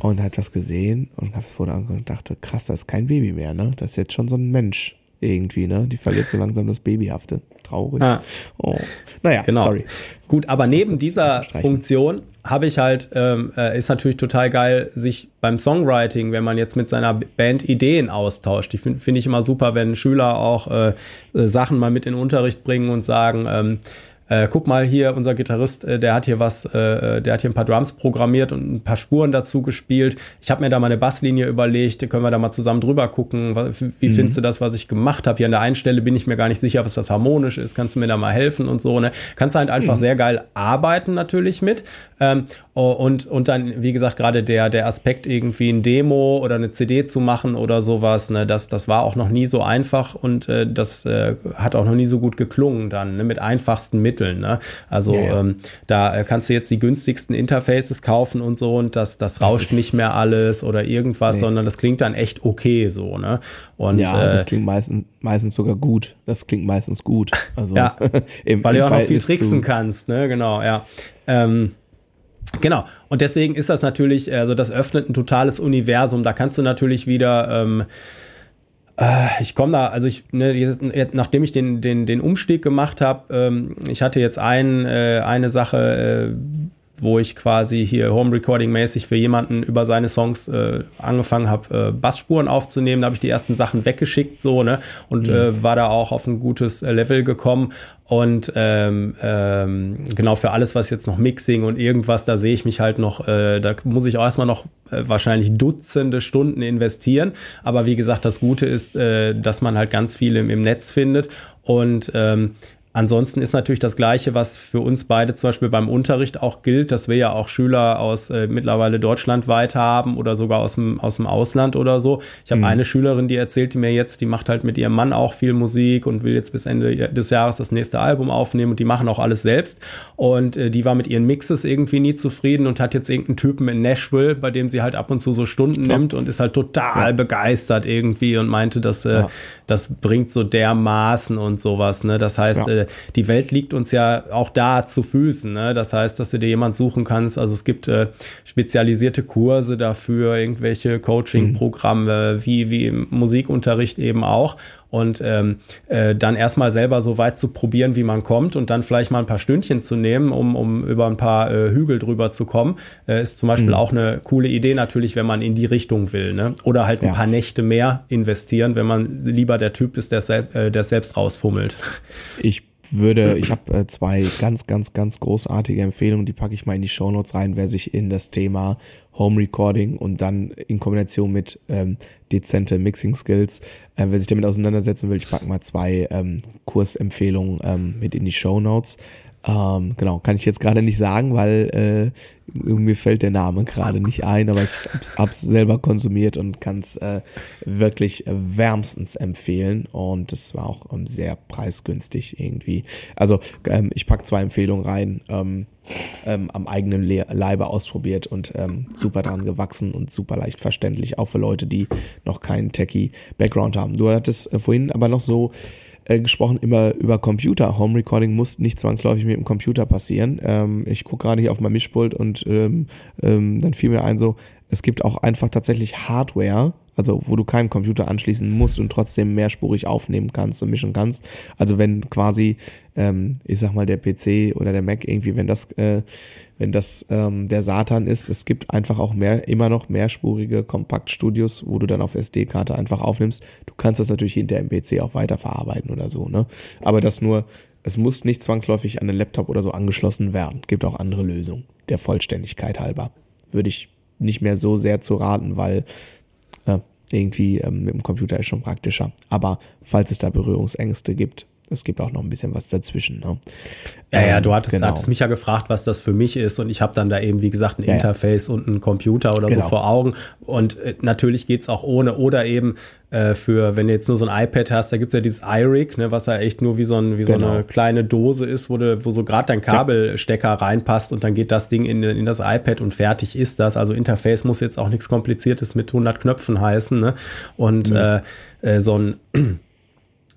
und hat das gesehen und habe das Foto angeguckt und dachte, krass, das ist kein Baby mehr, ne? Das ist jetzt schon so ein Mensch irgendwie, ne? Die verliert so langsam das Babyhafte. Traurig. Ah. Oh. Naja, genau. sorry. Gut, aber neben dieser Funktion habe ich halt, ähm, äh, ist natürlich total geil, sich beim Songwriting, wenn man jetzt mit seiner Band Ideen austauscht. Ich finde find ich immer super, wenn Schüler auch äh, äh, Sachen mal mit in den Unterricht bringen und sagen, ähm, äh, guck mal hier, unser Gitarrist, äh, der hat hier was, äh, der hat hier ein paar Drums programmiert und ein paar Spuren dazu gespielt. Ich habe mir da mal eine Basslinie überlegt, können wir da mal zusammen drüber gucken. Wie mhm. findest du das, was ich gemacht habe? Hier an der einen Stelle bin ich mir gar nicht sicher, was das harmonisch ist. Kannst du mir da mal helfen und so, ne? Kannst du halt einfach mhm. sehr geil arbeiten natürlich mit. Ähm, und, und dann, wie gesagt, gerade der, der Aspekt, irgendwie ein Demo oder eine CD zu machen oder sowas, ne, das, das war auch noch nie so einfach und äh, das äh, hat auch noch nie so gut geklungen dann, ne, mit einfachsten Mitteln. Ne? Also ja, ja. Ähm, da äh, kannst du jetzt die günstigsten Interfaces kaufen und so und das, das rauscht nicht mehr alles oder irgendwas, nee. sondern das klingt dann echt okay so. Ne? Und, ja, äh, das klingt meistens, meistens sogar gut. Das klingt meistens gut. Also ja, *laughs* im, weil im du auch noch viel tricksen kannst. Ne? Genau, ja. Ähm, Genau. Und deswegen ist das natürlich, also das öffnet ein totales Universum. Da kannst du natürlich wieder ähm, äh, ich komme da, also ich, ne, jetzt, nachdem ich den, den, den Umstieg gemacht habe, ähm, ich hatte jetzt ein, äh, eine Sache, äh, wo ich quasi hier Home Recording mäßig für jemanden über seine Songs äh, angefangen habe, äh, Bassspuren aufzunehmen. Da habe ich die ersten Sachen weggeschickt so ne und mhm. äh, war da auch auf ein gutes äh, Level gekommen. Und ähm, ähm, genau für alles, was jetzt noch Mixing und irgendwas, da sehe ich mich halt noch, äh, da muss ich auch erstmal noch äh, wahrscheinlich Dutzende Stunden investieren. Aber wie gesagt, das Gute ist, äh, dass man halt ganz viel im, im Netz findet. Und ähm, Ansonsten ist natürlich das Gleiche, was für uns beide zum Beispiel beim Unterricht auch gilt, dass wir ja auch Schüler aus äh, mittlerweile deutschlandweit haben oder sogar aus dem, aus dem Ausland oder so. Ich habe mhm. eine Schülerin, die erzählte mir jetzt, die macht halt mit ihrem Mann auch viel Musik und will jetzt bis Ende des Jahres das nächste Album aufnehmen und die machen auch alles selbst. Und äh, die war mit ihren Mixes irgendwie nie zufrieden und hat jetzt irgendeinen Typen in Nashville, bei dem sie halt ab und zu so Stunden ja. nimmt und ist halt total ja. begeistert irgendwie und meinte, dass äh, ja. das bringt so dermaßen und sowas. Ne? Das heißt, äh, die Welt liegt uns ja auch da zu Füßen. Ne? Das heißt, dass du dir jemand suchen kannst. Also es gibt äh, spezialisierte Kurse dafür, irgendwelche Coaching-Programme, mhm. wie, wie im Musikunterricht eben auch und ähm, äh, dann erstmal selber so weit zu probieren, wie man kommt und dann vielleicht mal ein paar Stündchen zu nehmen, um, um über ein paar äh, Hügel drüber zu kommen, äh, ist zum Beispiel mhm. auch eine coole Idee natürlich, wenn man in die Richtung will. Ne? Oder halt ein ja. paar Nächte mehr investieren, wenn man lieber der Typ ist, der, äh, der selbst rausfummelt. Ich würde, ich habe äh, zwei ganz, ganz, ganz großartige Empfehlungen, die packe ich mal in die Show Notes rein, wer sich in das Thema Home Recording und dann in Kombination mit ähm, dezente Mixing Skills, äh, wer sich damit auseinandersetzen will, ich packe mal zwei ähm, Kursempfehlungen ähm, mit in die Show Notes. Ähm, genau, kann ich jetzt gerade nicht sagen, weil äh, mir fällt der Name gerade nicht ein, aber ich hab's, hab's selber konsumiert und kann es äh, wirklich wärmstens empfehlen. Und es war auch ähm, sehr preisgünstig irgendwie. Also ähm, ich pack zwei Empfehlungen rein. Ähm, ähm, am eigenen Le Leibe ausprobiert und ähm, super dran gewachsen und super leicht verständlich, auch für Leute, die noch keinen Techie-Background haben. Du hattest äh, vorhin aber noch so äh, gesprochen immer über Computer. Home Recording muss nicht zwangsläufig mit dem Computer passieren. Ähm, ich gucke gerade hier auf mein Mischpult und ähm, ähm, dann fiel mir ein so, es gibt auch einfach tatsächlich Hardware, also wo du keinen Computer anschließen musst und trotzdem mehrspurig aufnehmen kannst und mischen kannst. Also wenn quasi, ähm, ich sag mal, der PC oder der Mac irgendwie, wenn das, äh, wenn das ähm, der Satan ist, es gibt einfach auch mehr, immer noch mehrspurige Kompaktstudios, wo du dann auf SD-Karte einfach aufnimmst. Du kannst das natürlich hinter dem PC auch weiterverarbeiten oder so, ne? Aber das nur, es muss nicht zwangsläufig an den Laptop oder so angeschlossen werden. Gibt auch andere Lösungen, der Vollständigkeit halber. Würde ich nicht mehr so sehr zu raten, weil äh, irgendwie ähm, mit dem Computer ist schon praktischer. Aber falls es da Berührungsängste gibt, es gibt auch noch ein bisschen was dazwischen. Ne? Ja, ja, du hattest, genau. hattest mich ja gefragt, was das für mich ist und ich habe dann da eben, wie gesagt, ein ja, Interface ja. und einen Computer oder genau. so vor Augen und äh, natürlich geht's auch ohne oder eben äh, für, wenn du jetzt nur so ein iPad hast, da gibt's ja dieses iRig, ne, was ja echt nur wie so, ein, wie genau. so eine kleine Dose ist, wo, du, wo so gerade dein Kabelstecker reinpasst und dann geht das Ding in, in das iPad und fertig ist das. Also Interface muss jetzt auch nichts Kompliziertes mit 100 Knöpfen heißen ne? und mhm. äh, äh, so ein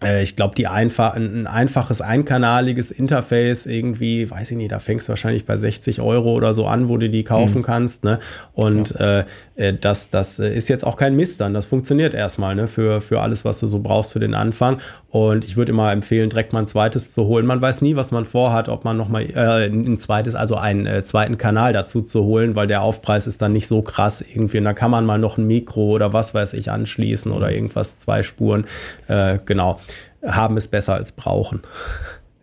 ich glaube, die einfach, ein einfaches einkanaliges Interface irgendwie, weiß ich nicht, da fängst du wahrscheinlich bei 60 Euro oder so an, wo du die kaufen mhm. kannst. Ne? Und ja. äh, äh das, das ist jetzt auch kein Mist dann. Das funktioniert erstmal ne? für, für alles, was du so brauchst für den Anfang. Und ich würde immer empfehlen, direkt mal ein zweites zu holen. Man weiß nie, was man vorhat, ob man nochmal äh, ein zweites, also einen äh, zweiten Kanal dazu zu holen, weil der Aufpreis ist dann nicht so krass irgendwie. Und da kann man mal noch ein Mikro oder was weiß ich anschließen oder irgendwas, zwei Spuren. Äh, genau haben es besser als brauchen.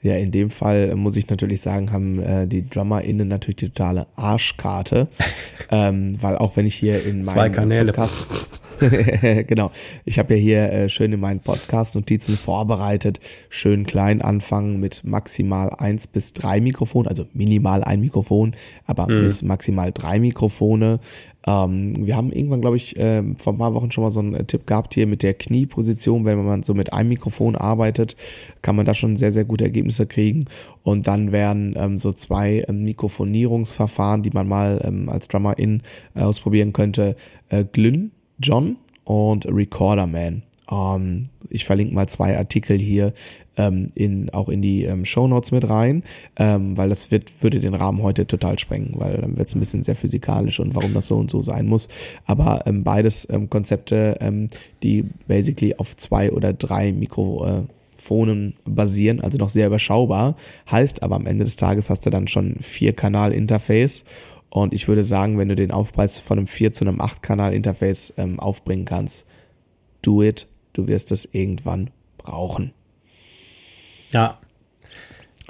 Ja, in dem Fall muss ich natürlich sagen, haben äh, die DrummerInnen natürlich die totale Arschkarte. *laughs* ähm, weil auch wenn ich hier in meinem Zwei Kanäle. Podcast, *laughs* *laughs* genau, ich habe ja hier äh, schön in meinen Podcast-Notizen vorbereitet, schön klein anfangen mit maximal eins bis drei Mikrofonen, also minimal ein Mikrofon, aber mhm. bis maximal drei Mikrofone. Ähm, wir haben irgendwann, glaube ich, äh, vor ein paar Wochen schon mal so einen äh, Tipp gehabt hier mit der Knieposition. Wenn man so mit einem Mikrofon arbeitet, kann man da schon sehr, sehr gute Ergebnisse kriegen. Und dann wären ähm, so zwei ähm, Mikrofonierungsverfahren, die man mal ähm, als Drummer-In äh, ausprobieren könnte. Äh, Glyn John und Recorder Man. Ähm, ich verlinke mal zwei Artikel hier ähm, in, auch in die ähm, Show Notes mit rein, ähm, weil das wird, würde den Rahmen heute total sprengen, weil dann wird es ein bisschen sehr physikalisch und warum das so und so sein muss. Aber ähm, beides ähm, Konzepte, die basically auf zwei oder drei Mikrofonen basieren, also noch sehr überschaubar. Heißt aber am Ende des Tages hast du dann schon vier Kanal-Interface und ich würde sagen, wenn du den Aufpreis von einem 4 zu einem 8-Kanal-Interface ähm, aufbringen kannst, do it. Du wirst es irgendwann brauchen. Ja.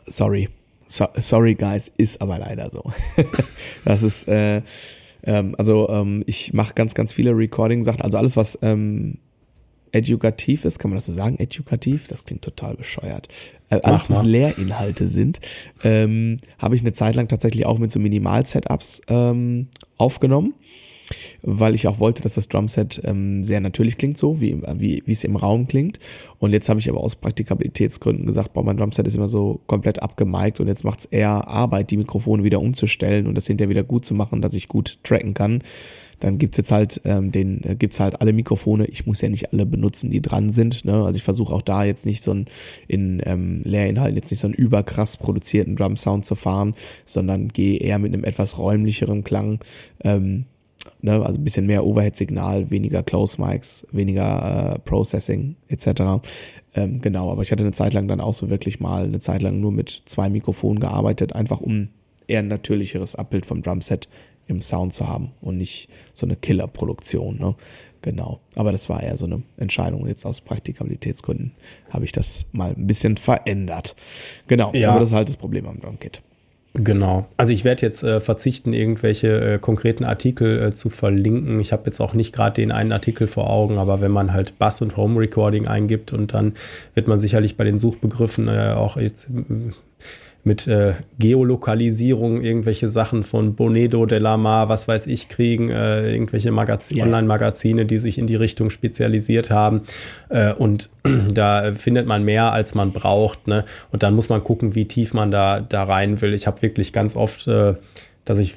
Sorry. So, sorry, guys, ist aber leider so. *laughs* das ist, äh, ähm, also ähm, ich mache ganz, ganz viele Recording-Sachen. Also alles, was ähm, edukativ ist, kann man das so sagen? Edukativ? Das klingt total bescheuert. Äh, alles, was Lehrinhalte sind, ähm, habe ich eine Zeit lang tatsächlich auch mit so Minimal-Setups ähm, aufgenommen weil ich auch wollte, dass das Drumset ähm, sehr natürlich klingt, so wie, wie, wie es im Raum klingt. Und jetzt habe ich aber aus Praktikabilitätsgründen gesagt, boah, mein Drumset ist immer so komplett abgemiked und jetzt macht es eher Arbeit, die Mikrofone wieder umzustellen und das hinterher wieder gut zu machen, dass ich gut tracken kann. Dann gibt's jetzt halt ähm, den, äh, gibt's halt alle Mikrofone. Ich muss ja nicht alle benutzen, die dran sind. Ne? Also ich versuche auch da jetzt nicht so ein in ähm, Lehrinhalten jetzt nicht so einen überkrass produzierten Drum-Sound zu fahren, sondern gehe eher mit einem etwas räumlicheren Klang. Ähm, ne, also ein bisschen mehr Overhead-Signal, weniger Close Mics, weniger äh, Processing etc. Ähm, genau, aber ich hatte eine Zeit lang dann auch so wirklich mal eine Zeit lang nur mit zwei Mikrofonen gearbeitet, einfach um eher ein natürlicheres Abbild vom Drumset im Sound zu haben und nicht so eine Killer-Produktion. Ne? Genau. Aber das war eher so eine Entscheidung. Jetzt aus Praktikabilitätsgründen habe ich das mal ein bisschen verändert. Genau. Ja. Aber das ist halt das Problem am Drumkit. Genau. Also ich werde jetzt äh, verzichten, irgendwelche äh, konkreten Artikel äh, zu verlinken. Ich habe jetzt auch nicht gerade den einen Artikel vor Augen, aber wenn man halt Bass und Home Recording eingibt und dann wird man sicherlich bei den Suchbegriffen äh, auch jetzt mit äh, Geolokalisierung irgendwelche Sachen von Bonedo, Delamar, was weiß ich, kriegen, äh, irgendwelche Magazin, ja. Online-Magazine, die sich in die Richtung spezialisiert haben. Äh, und *clears throat* da findet man mehr, als man braucht. Ne? Und dann muss man gucken, wie tief man da, da rein will. Ich habe wirklich ganz oft, äh, dass ich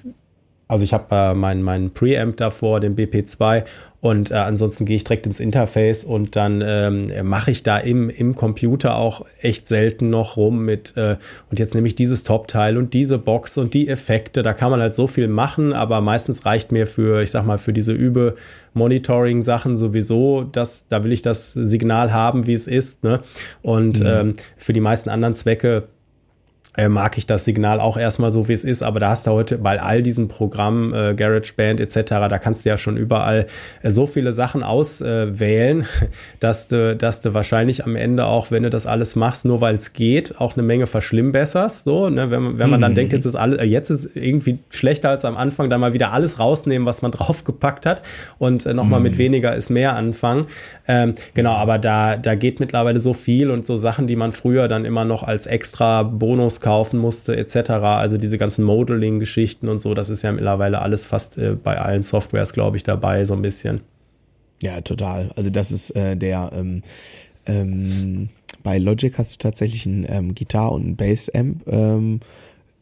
also ich habe äh, meinen mein Preamp davor, den BP2 und äh, ansonsten gehe ich direkt ins Interface und dann ähm, mache ich da im, im Computer auch echt selten noch rum mit, äh, und jetzt nehme ich dieses Top-Teil und diese Box und die Effekte. Da kann man halt so viel machen, aber meistens reicht mir für, ich sag mal, für diese Übe-Monitoring-Sachen sowieso, dass, da will ich das Signal haben, wie es ist. Ne? Und mhm. ähm, für die meisten anderen Zwecke mag ich das Signal auch erstmal so, wie es ist. Aber da hast du heute bei all diesen Programmen, äh, GarageBand etc., da kannst du ja schon überall äh, so viele Sachen auswählen, *laughs* dass du, dass du wahrscheinlich am Ende auch, wenn du das alles machst, nur weil es geht, auch eine Menge verschlimmbesserst. So, ne? wenn, wenn man dann mhm. denkt, jetzt ist alles, äh, jetzt ist irgendwie schlechter als am Anfang, dann mal wieder alles rausnehmen, was man *laughs* draufgepackt hat und äh, nochmal mhm. mit weniger ist mehr anfangen. Ähm, genau, aber da, da geht mittlerweile so viel und so Sachen, die man früher dann immer noch als extra Bonus kaufen musste, etc. Also diese ganzen Modeling-Geschichten und so, das ist ja mittlerweile alles fast äh, bei allen Softwares, glaube ich, dabei, so ein bisschen. Ja, total. Also das ist äh, der ähm, ähm, bei Logic hast du tatsächlich ein ähm, Gitarre und ein Bass-Amp ähm,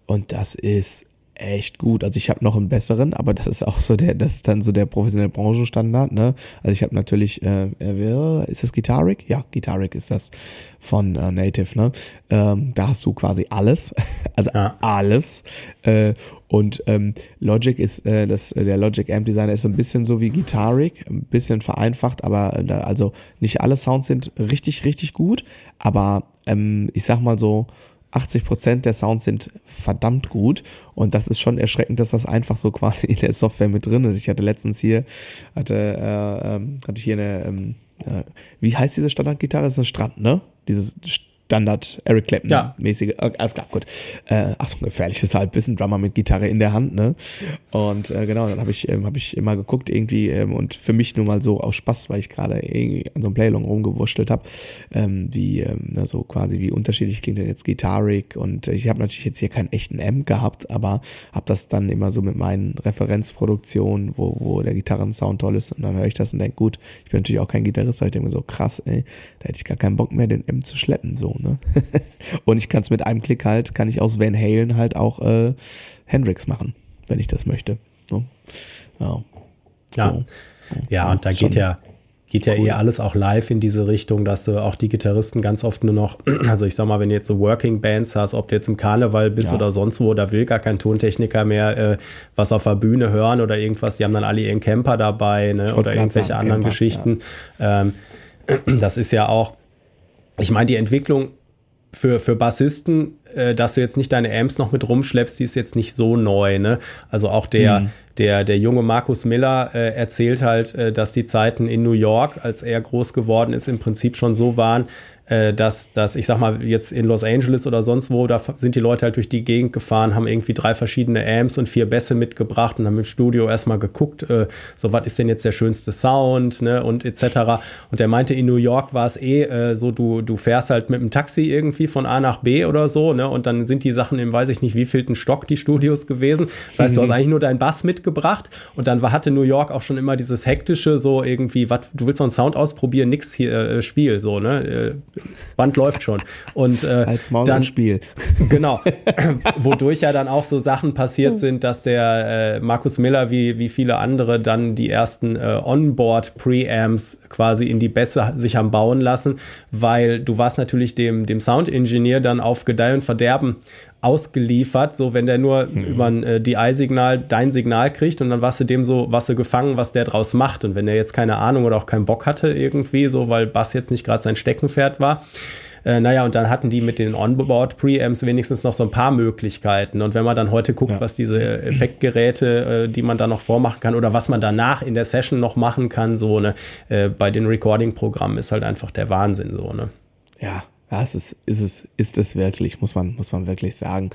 und das ist echt gut. Also ich habe noch einen besseren, aber das ist auch so der, das ist dann so der professionelle Branchenstandard, ne? Also ich habe natürlich, äh, äh, ist das Guitaric? Ja, Guitaric ist das von äh, Native, ne? Ähm, da hast du quasi alles, *laughs* also ja. alles. Äh, und ähm, Logic ist, äh, das, der Logic Amp Designer ist so ein bisschen so wie Guitaric, ein bisschen vereinfacht, aber äh, also nicht alle Sounds sind richtig, richtig gut, aber ähm, ich sag mal so, 80 Prozent der Sounds sind verdammt gut und das ist schon erschreckend, dass das einfach so *laughs* quasi in der Software mit drin ist. Ich hatte letztens hier, hatte, äh, ähm, hatte ich hier eine, ähm, äh, wie heißt diese Standardgitarre? Das ist ein Strand, ne? Dieses Standard Eric Clapton mäßige. Ja. Alles klar, gut. Äh, Achtung, gefährliches Halbwissen, Drummer mit Gitarre in der Hand, ne? Und äh, genau, dann habe ich ähm, hab ich immer geguckt irgendwie ähm, und für mich nur mal so aus Spaß, weil ich gerade irgendwie an so einem Playlong rumgewurschtelt habe, ähm, wie ähm, so quasi wie unterschiedlich klingt denn jetzt Guitaric und ich habe natürlich jetzt hier keinen echten Amp gehabt, aber habe das dann immer so mit meinen Referenzproduktionen, wo wo der Gitarrensound toll ist und dann höre ich das und denke, gut, ich bin natürlich auch kein Gitarrist, aber ich denke mir so krass, ey, da hätte ich gar keinen Bock mehr den Amp zu schleppen so ne? *laughs* und ich kann es mit einem Klick halt, kann ich aus Van Halen halt auch äh, Hendrix machen, wenn ich das möchte. Ne? Ja. Ja. So. ja, und da geht ja, geht ja cool. eh alles auch live in diese Richtung, dass du auch die Gitarristen ganz oft nur noch, *clears throat* also ich sag mal, wenn du jetzt so Working Bands hast, ob du jetzt im Karneval bist ja. oder sonst wo, da will gar kein Tontechniker mehr äh, was auf der Bühne hören oder irgendwas, die haben dann alle ihren Camper dabei ne, oder irgendwelche sagen, anderen Camper, Geschichten. Ja. Ähm, *clears throat* das ist ja auch, ich meine, die Entwicklung für, für Bassisten, äh, dass du jetzt nicht deine Amps noch mit rumschleppst, die ist jetzt nicht so neu. Ne? Also auch der, mhm. der, der junge Markus Miller äh, erzählt halt, äh, dass die Zeiten in New York, als er groß geworden ist, im Prinzip schon so waren, äh, dass, dass ich sag mal, jetzt in Los Angeles oder sonst wo, da sind die Leute halt durch die Gegend gefahren, haben irgendwie drei verschiedene Amps und vier Bässe mitgebracht und haben im Studio erstmal geguckt, äh, so was ist denn jetzt der schönste Sound, ne, und etc. Und er meinte, in New York war es eh äh, so, du, du fährst halt mit dem Taxi irgendwie von A nach B oder so, ne, und dann sind die Sachen im weiß ich nicht wievielten Stock die Studios gewesen. Das heißt, mhm. du hast eigentlich nur deinen Bass mitgebracht und dann war, hatte New York auch schon immer dieses hektische, so irgendwie, was, du willst so einen Sound ausprobieren, nix hier, äh, Spiel, so, ne, äh, Band läuft schon. Und äh, Als Maul dann Spiel. *laughs* Genau. *clears throat* Wodurch ja dann auch so Sachen passiert sind, dass der äh, Markus Miller wie, wie viele andere dann die ersten äh, Onboard-Preamps quasi in die Bässe sich haben bauen lassen, weil du warst natürlich dem, dem Sound-Engineer dann auf Gedeih und Verderben ausgeliefert, so wenn der nur mhm. über ein äh, DI-Signal dein Signal kriegt und dann warst du dem so, was du gefangen, was der draus macht. Und wenn der jetzt keine Ahnung oder auch keinen Bock hatte irgendwie, so weil Bass jetzt nicht gerade sein Steckenpferd war, äh, naja, und dann hatten die mit den Onboard-Preamps wenigstens noch so ein paar Möglichkeiten. Und wenn man dann heute guckt, ja. was diese Effektgeräte, äh, die man da noch vormachen kann oder was man danach in der Session noch machen kann, so ne, äh, bei den Recording-Programmen ist halt einfach der Wahnsinn so, ne? Ja, Ja, es ist, ist es, ist es wirklich, muss man, muss man wirklich sagen.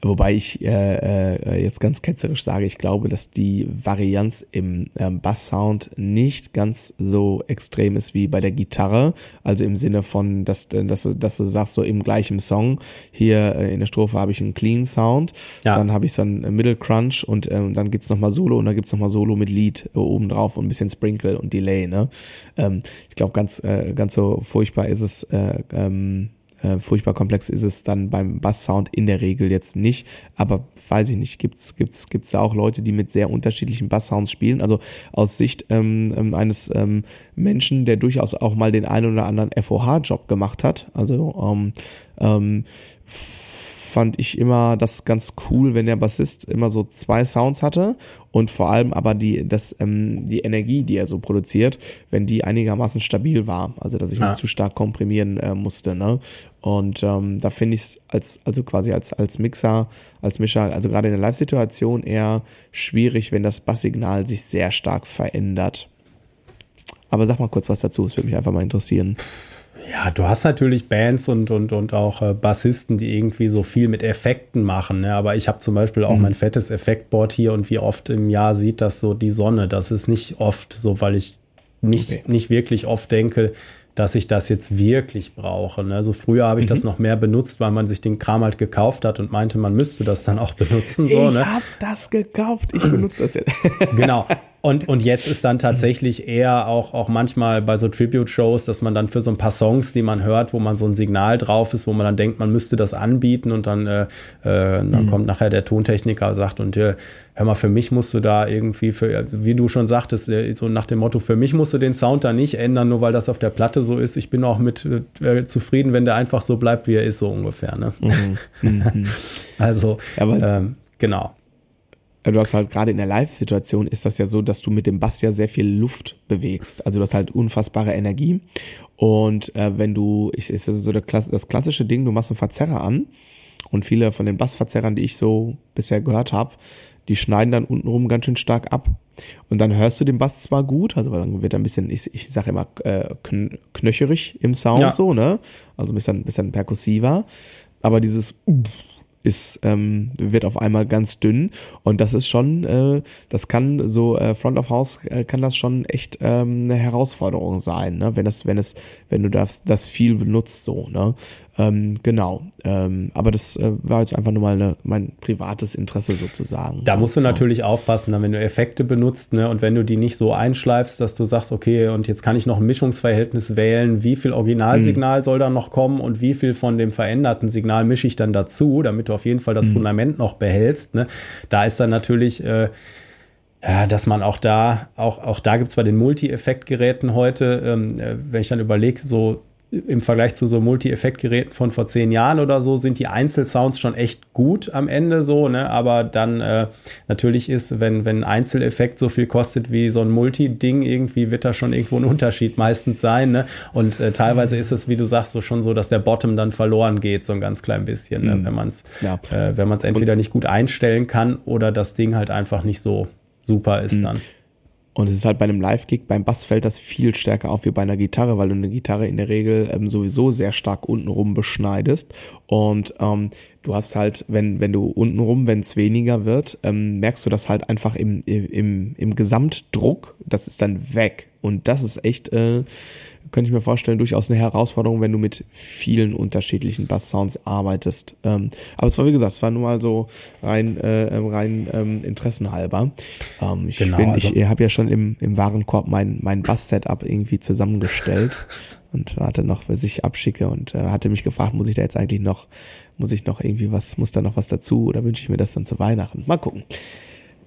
Wobei ich äh, äh, jetzt ganz ketzerisch sage, ich glaube, dass die Varianz im ähm, Basssound nicht ganz so extrem ist wie bei der Gitarre. Also im Sinne von, dass, dass, dass du sagst, so im gleichen Song, hier äh, in der Strophe habe ich einen Clean Sound, ja. dann habe ich so einen Middle Crunch und ähm, dann gibt's nochmal Solo und dann gibt's nochmal Solo mit Lead äh, oben drauf und ein bisschen Sprinkle und Delay. Ne? Ähm, ich glaube, ganz, äh, ganz so furchtbar ist es. Äh, ähm, äh, furchtbar komplex ist es dann beim Bass-Sound in der Regel jetzt nicht, aber weiß ich nicht, gibt's gibt's gibt's da auch Leute, die mit sehr unterschiedlichen Bass-Sounds spielen? Also aus Sicht ähm, ähm eines ähm, Menschen, der durchaus auch mal den einen oder anderen FOH-Job gemacht hat, also ähm, ähm, fand ich immer das ganz cool, wenn der Bassist immer so zwei Sounds hatte und vor allem aber die, das, ähm, die Energie, die er so produziert, wenn die einigermaßen stabil war. Also dass ich ja. nicht zu stark komprimieren äh, musste. Ne? Und ähm, da finde ich es als, also quasi als, als Mixer, als Mischer, also gerade in der Live-Situation eher schwierig, wenn das Basssignal sich sehr stark verändert. Aber sag mal kurz was dazu, es würde mich einfach mal interessieren. Ja, du hast natürlich Bands und, und, und auch äh, Bassisten, die irgendwie so viel mit Effekten machen. Ne? Aber ich habe zum Beispiel auch mhm. mein fettes Effektboard hier und wie oft im Jahr sieht das so die Sonne. Das ist nicht oft so, weil ich nicht, okay. nicht wirklich oft denke, dass ich das jetzt wirklich brauche. Ne? So früher habe ich mhm. das noch mehr benutzt, weil man sich den Kram halt gekauft hat und meinte, man müsste das dann auch benutzen. So, ich ne? habe das gekauft, ich benutze das jetzt. genau. *laughs* Und, und jetzt ist dann tatsächlich eher auch, auch manchmal bei so Tribute-Shows, dass man dann für so ein paar Songs, die man hört, wo man so ein Signal drauf ist, wo man dann denkt, man müsste das anbieten und dann, äh, äh, dann mhm. kommt nachher der Tontechniker und sagt, und äh, hör mal, für mich musst du da irgendwie, für, wie du schon sagtest, äh, so nach dem Motto, für mich musst du den Sound da nicht ändern, nur weil das auf der Platte so ist. Ich bin auch mit äh, zufrieden, wenn der einfach so bleibt, wie er ist, so ungefähr. Ne? Mhm. Mhm. *laughs* also, ähm, genau du hast halt gerade in der Live-Situation ist das ja so, dass du mit dem Bass ja sehr viel Luft bewegst. Also du hast halt unfassbare Energie. Und äh, wenn du, ich ist so der, das klassische Ding, du machst einen Verzerrer an und viele von den Bassverzerrern, die ich so bisher gehört habe, die schneiden dann untenrum ganz schön stark ab. Und dann hörst du den Bass zwar gut, also dann wird er ein bisschen, ich, ich sage immer, äh, knöcherig im Sound ja. so, ne? Also ein bisschen, bisschen perkussiver. Aber dieses ist ähm, wird auf einmal ganz dünn. Und das ist schon äh, das kann so äh, Front of House äh, kann das schon echt ähm, eine Herausforderung sein ne? Wenn es wenn es wenn du das das viel benutzt so ne ähm, genau. Ähm, aber das äh, war jetzt einfach nur mal eine, mein privates Interesse sozusagen. Da musst du natürlich aufpassen, dann, wenn du Effekte benutzt ne, und wenn du die nicht so einschleifst, dass du sagst, okay, und jetzt kann ich noch ein Mischungsverhältnis wählen, wie viel Originalsignal mhm. soll da noch kommen und wie viel von dem veränderten Signal mische ich dann dazu, damit du auf jeden Fall das mhm. Fundament noch behältst. Ne? Da ist dann natürlich äh, ja, dass man auch da, auch, auch da gibt es bei den Multi-Effekt-Geräten heute, ähm, äh, wenn ich dann überlege, so im Vergleich zu so Multi-Effekt-Geräten von vor zehn Jahren oder so sind die Einzelsounds schon echt gut am Ende so, ne? Aber dann äh, natürlich ist, wenn, wenn ein Einzeleffekt so viel kostet wie so ein Multi-Ding, irgendwie wird da schon irgendwo ein Unterschied meistens sein, ne? Und äh, teilweise ist es, wie du sagst, so schon so, dass der Bottom dann verloren geht, so ein ganz klein bisschen, ne? Mhm. wenn man es ja. äh, wenn man es entweder nicht gut einstellen kann oder das Ding halt einfach nicht so super ist mhm. dann. Und es ist halt bei einem Live-Gig, beim Bass fällt das viel stärker auf wie bei einer Gitarre, weil du eine Gitarre in der Regel ähm, sowieso sehr stark untenrum beschneidest. Und ähm, du hast halt, wenn, wenn du untenrum, wenn es weniger wird, ähm, merkst du das halt einfach im, im, im Gesamtdruck, das ist dann weg. Und das ist echt, äh, könnte ich mir vorstellen, durchaus eine Herausforderung, wenn du mit vielen unterschiedlichen Bass-Sounds arbeitest. Ähm, aber es war, wie gesagt, es war nur mal so rein, äh, rein ähm, interessenhalber. Ähm, ich genau, bin, also ich habe ja schon im, im Warenkorb mein, mein Bass-Setup irgendwie zusammengestellt und warte noch, bis ich abschicke und äh, hatte mich gefragt, muss ich da jetzt eigentlich noch, muss ich noch irgendwie was, muss da noch was dazu oder wünsche ich mir das dann zu Weihnachten? Mal gucken.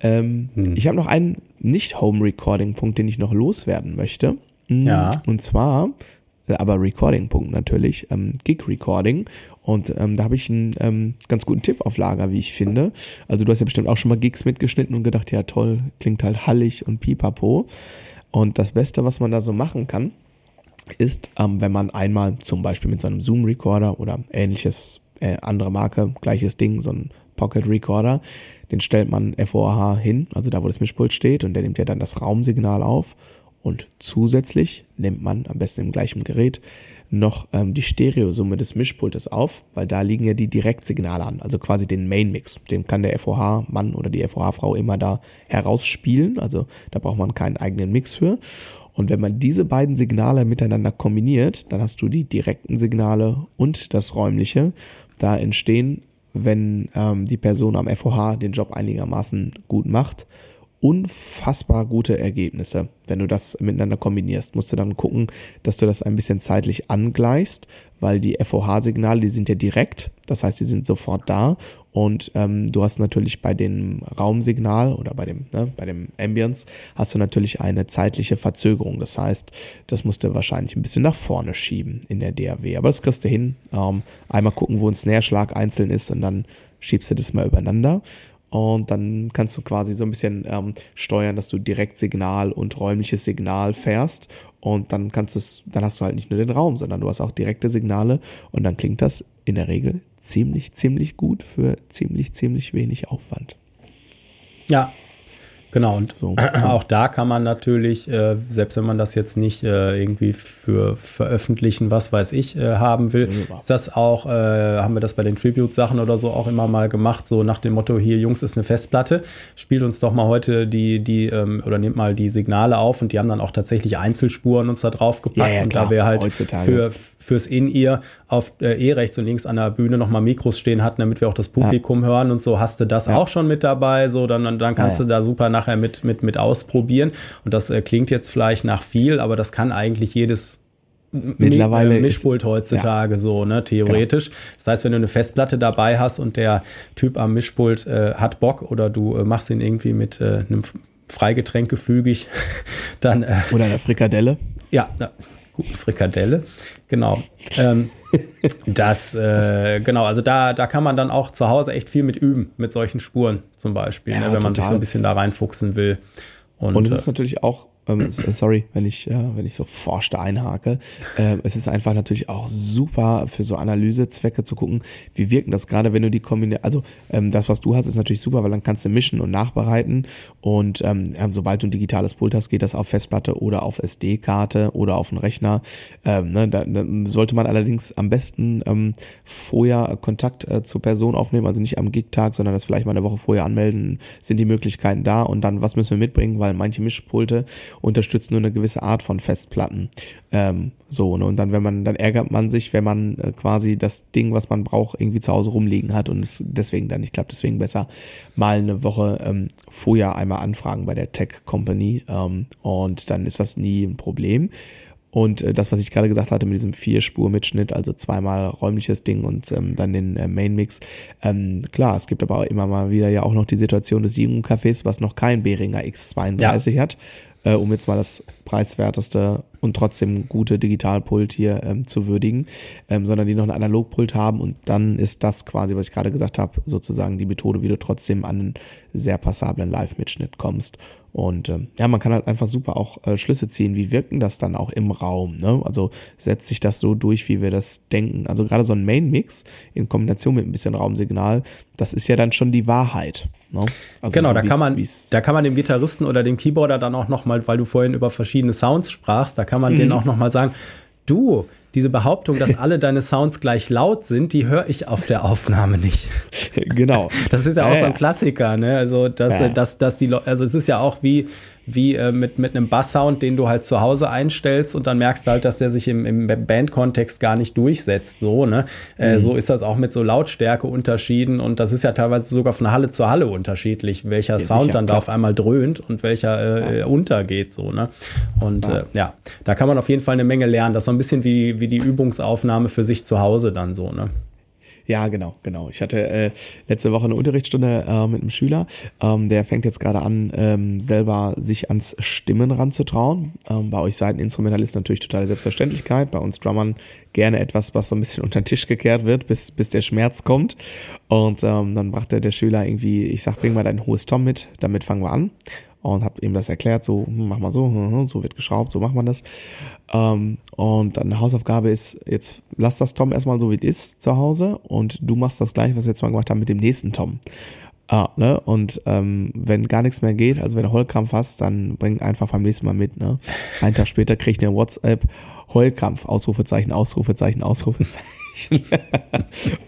Ähm, hm. Ich habe noch einen Nicht-Home-Recording-Punkt, den ich noch loswerden möchte. Mhm. Ja. Und zwar, äh, aber Recording-Punkt natürlich, ähm, Gig-Recording. Und ähm, da habe ich einen ähm, ganz guten Tipp auf Lager, wie ich finde. Also du hast ja bestimmt auch schon mal Gigs mitgeschnitten und gedacht, ja toll, klingt halt hallig und pipapo. Und das Beste, was man da so machen kann, ist, ähm, wenn man einmal zum Beispiel mit so einem Zoom-Recorder oder ähnliches, äh, andere Marke, gleiches Ding, so ein Pocket Recorder, den stellt man FOH hin, also da, wo das Mischpult steht, und der nimmt ja dann das Raumsignal auf Und zusätzlich nimmt man am besten im gleichen Gerät noch ähm, die Stereosumme des Mischpultes auf, weil da liegen ja die Direktsignale an, also quasi den Main Mix. Den kann der FOH-Mann oder die FOH-Frau immer da herausspielen, also da braucht man keinen eigenen Mix für. Und wenn man diese beiden Signale miteinander kombiniert, dann hast du die direkten Signale und das räumliche. Da entstehen, wenn ähm, die Person am FOH den Job einigermaßen gut macht, unfassbar gute Ergebnisse. Wenn du das miteinander kombinierst, musst du dann gucken, dass du das ein bisschen zeitlich angleichst, weil die FOH-Signale, die sind ja direkt, das heißt, die sind sofort da und ähm, du hast natürlich bei dem Raumsignal oder bei dem, ne, bei dem Ambience hast du natürlich eine zeitliche Verzögerung. Das heißt, das musst du wahrscheinlich ein bisschen nach vorne schieben in der DAW. Aber das kriegst du hin. Ähm, einmal gucken, wo ein Snare-Schlag einzeln ist und dann schiebst du das mal übereinander. Und dann kannst du quasi so ein bisschen ähm, steuern, dass du direkt Signal und räumliches Signal fährst. Und dann kannst du dann hast du halt nicht nur den Raum, sondern du hast auch direkte Signale und dann klingt das in der Regel ziemlich, ziemlich gut für ziemlich, ziemlich wenig Aufwand. Ja, Genau, und so. *clears throat* auch da kann man natürlich, äh, selbst wenn man das jetzt nicht äh, irgendwie für veröffentlichen, was weiß ich, äh, haben will, ist das auch, äh, haben wir das bei den Tribute-Sachen oder so auch immer mal gemacht, so nach dem Motto, hier Jungs ist eine Festplatte, spielt uns doch mal heute die, die, ähm, oder nehmt mal die Signale auf und die haben dann auch tatsächlich Einzelspuren uns da drauf gepackt. Ja, ja, und da wir halt für, fürs In-Ear auf eh rechts und links an der Bühne nochmal Mikros stehen hatten, damit wir auch das Publikum ja. hören und so, hast du das auch schon mit dabei, so, dann, dann kannst du da super nach nachher mit, mit, mit ausprobieren. Und das äh, klingt jetzt vielleicht nach viel, aber das kann eigentlich jedes Mittlerweile Mischpult heutzutage ja. so, ne, theoretisch. Genau. Das heißt, wenn du eine Festplatte dabei hast und der Typ am Mischpult äh, hat Bock oder du äh, machst ihn irgendwie mit äh, einem Freigetränk gefügig, *laughs* dann. Äh, oder einer Frikadelle. Ja, Frikadelle, genau. Ähm, das, äh, genau, also da, da kann man dann auch zu Hause echt viel mit üben, mit solchen Spuren zum Beispiel, ja, ne, wenn total. man sich so ein bisschen da reinfuchsen will. Und, und es ist äh, natürlich auch ähm, sorry, wenn ich, äh, wenn ich so forsch einhake. Äh, es ist einfach natürlich auch super für so Analysezwecke zu gucken, wie wirken das gerade, wenn du die Kombination, also ähm, das, was du hast, ist natürlich super, weil dann kannst du mischen und nachbereiten und ähm, sobald du ein digitales Pult hast, geht das auf Festplatte oder auf SD-Karte oder auf den Rechner. Ähm, ne, da, da sollte man allerdings am besten ähm, vorher Kontakt äh, zur Person aufnehmen, also nicht am Gig-Tag, sondern das vielleicht mal eine Woche vorher anmelden, sind die Möglichkeiten da und dann, was müssen wir mitbringen, weil manche Mischpulte unterstützt nur eine gewisse Art von Festplatten. Ähm, so, ne? Und dann, wenn man, dann ärgert man sich, wenn man äh, quasi das Ding, was man braucht, irgendwie zu Hause rumliegen hat und es deswegen dann nicht klappt. Deswegen besser mal eine Woche ähm, vorher einmal anfragen bei der Tech Company ähm, und dann ist das nie ein Problem. Und äh, das, was ich gerade gesagt hatte mit diesem Vier-Spur-Mitschnitt, also zweimal räumliches Ding und ähm, dann den äh, Main-Mix. Ähm, klar, es gibt aber auch immer mal wieder ja auch noch die Situation des Jugendcafés, was noch kein Behringer X32 ja. hat äh, um jetzt mal das preiswerteste und trotzdem gute Digitalpult hier ähm, zu würdigen, ähm, sondern die noch ein Analogpult haben und dann ist das quasi, was ich gerade gesagt habe, sozusagen die Methode, wie du trotzdem an einen sehr passablen Live-Mitschnitt kommst. Und ähm, ja, man kann halt einfach super auch äh, Schlüsse ziehen, wie wirken das dann auch im Raum. Ne? Also setzt sich das so durch, wie wir das denken. Also gerade so ein Main-Mix in Kombination mit ein bisschen Raumsignal, das ist ja dann schon die Wahrheit. Ne? Also genau, so da kann man, da kann man dem Gitarristen oder dem Keyboarder dann auch nochmal, weil du vorhin über verschiedene Sounds sprachst, da kann man mhm. denen auch nochmal sagen, du, diese Behauptung, dass *laughs* alle deine Sounds gleich laut sind, die höre ich auf der Aufnahme nicht. Genau. Das ist ja auch ja, so ein Klassiker, ne? Also, dass, ja. dass, dass die, also es ist ja auch wie, wie äh, mit, mit einem Basssound, den du halt zu Hause einstellst und dann merkst du halt, dass der sich im, im Bandkontext gar nicht durchsetzt. So, ne? Äh, mhm. so ist das auch mit so Lautstärkeunterschieden und das ist ja teilweise sogar von Halle zu Halle unterschiedlich, welcher ja, Sound sicher, dann klar. da auf einmal dröhnt und welcher äh, ja. untergeht. So, ne? Und ja. Äh, ja, da kann man auf jeden Fall eine Menge lernen. Das ist so ein bisschen wie, wie die Übungsaufnahme für sich zu Hause dann so, ne? Ja, genau, genau. Ich hatte äh, letzte Woche eine Unterrichtsstunde äh, mit einem Schüler, ähm, der fängt jetzt gerade an, ähm, selber sich ans Stimmen ranzutrauen. Ähm, bei euch Seiteninstrumentalisten natürlich totale Selbstverständlichkeit, bei uns Drummern gerne etwas, was so ein bisschen *laughs* unter den Tisch gekehrt wird, bis, bis der Schmerz kommt. Und ähm, dann brachte der Schüler irgendwie, ich sag, bring mal dein hohes Tom mit, damit fangen wir an und habe ihm das erklärt, so hm, mach mal so, hm, hm, so wird geschraubt, so macht man das. Ähm, und dann eine Hausaufgabe ist, jetzt lass das Tom erstmal so wie es ist zu Hause und du machst das gleiche, was wir jetzt mal gemacht haben mit dem nächsten Tom. Ah, ne? Und ähm, wenn gar nichts mehr geht, also wenn du Heulkrampf hast, dann bring einfach beim nächsten Mal mit. Ne? Einen Tag später krieg ich eine WhatsApp, Heulkrampf, Ausrufezeichen, Ausrufezeichen, Ausrufezeichen. *laughs*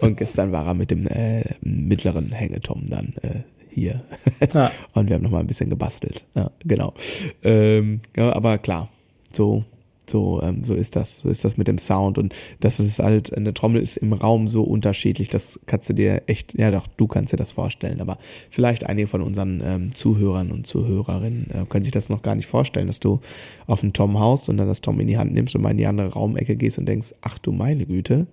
und gestern war er mit dem äh, mittleren Hängetom dann äh, hier. Ja. *laughs* Und wir haben noch mal ein bisschen gebastelt. Ja, genau. Ähm, ja, aber klar, so so, ähm, so ist das, so ist das mit dem Sound und das ist halt, eine Trommel ist im Raum so unterschiedlich, das kannst du dir echt, ja doch, du kannst dir das vorstellen, aber vielleicht einige von unseren ähm, Zuhörern und Zuhörerinnen äh, können sich das noch gar nicht vorstellen, dass du auf einen Tom haust und dann das Tom in die Hand nimmst und mal in die andere Raumecke gehst und denkst, ach du meine Güte,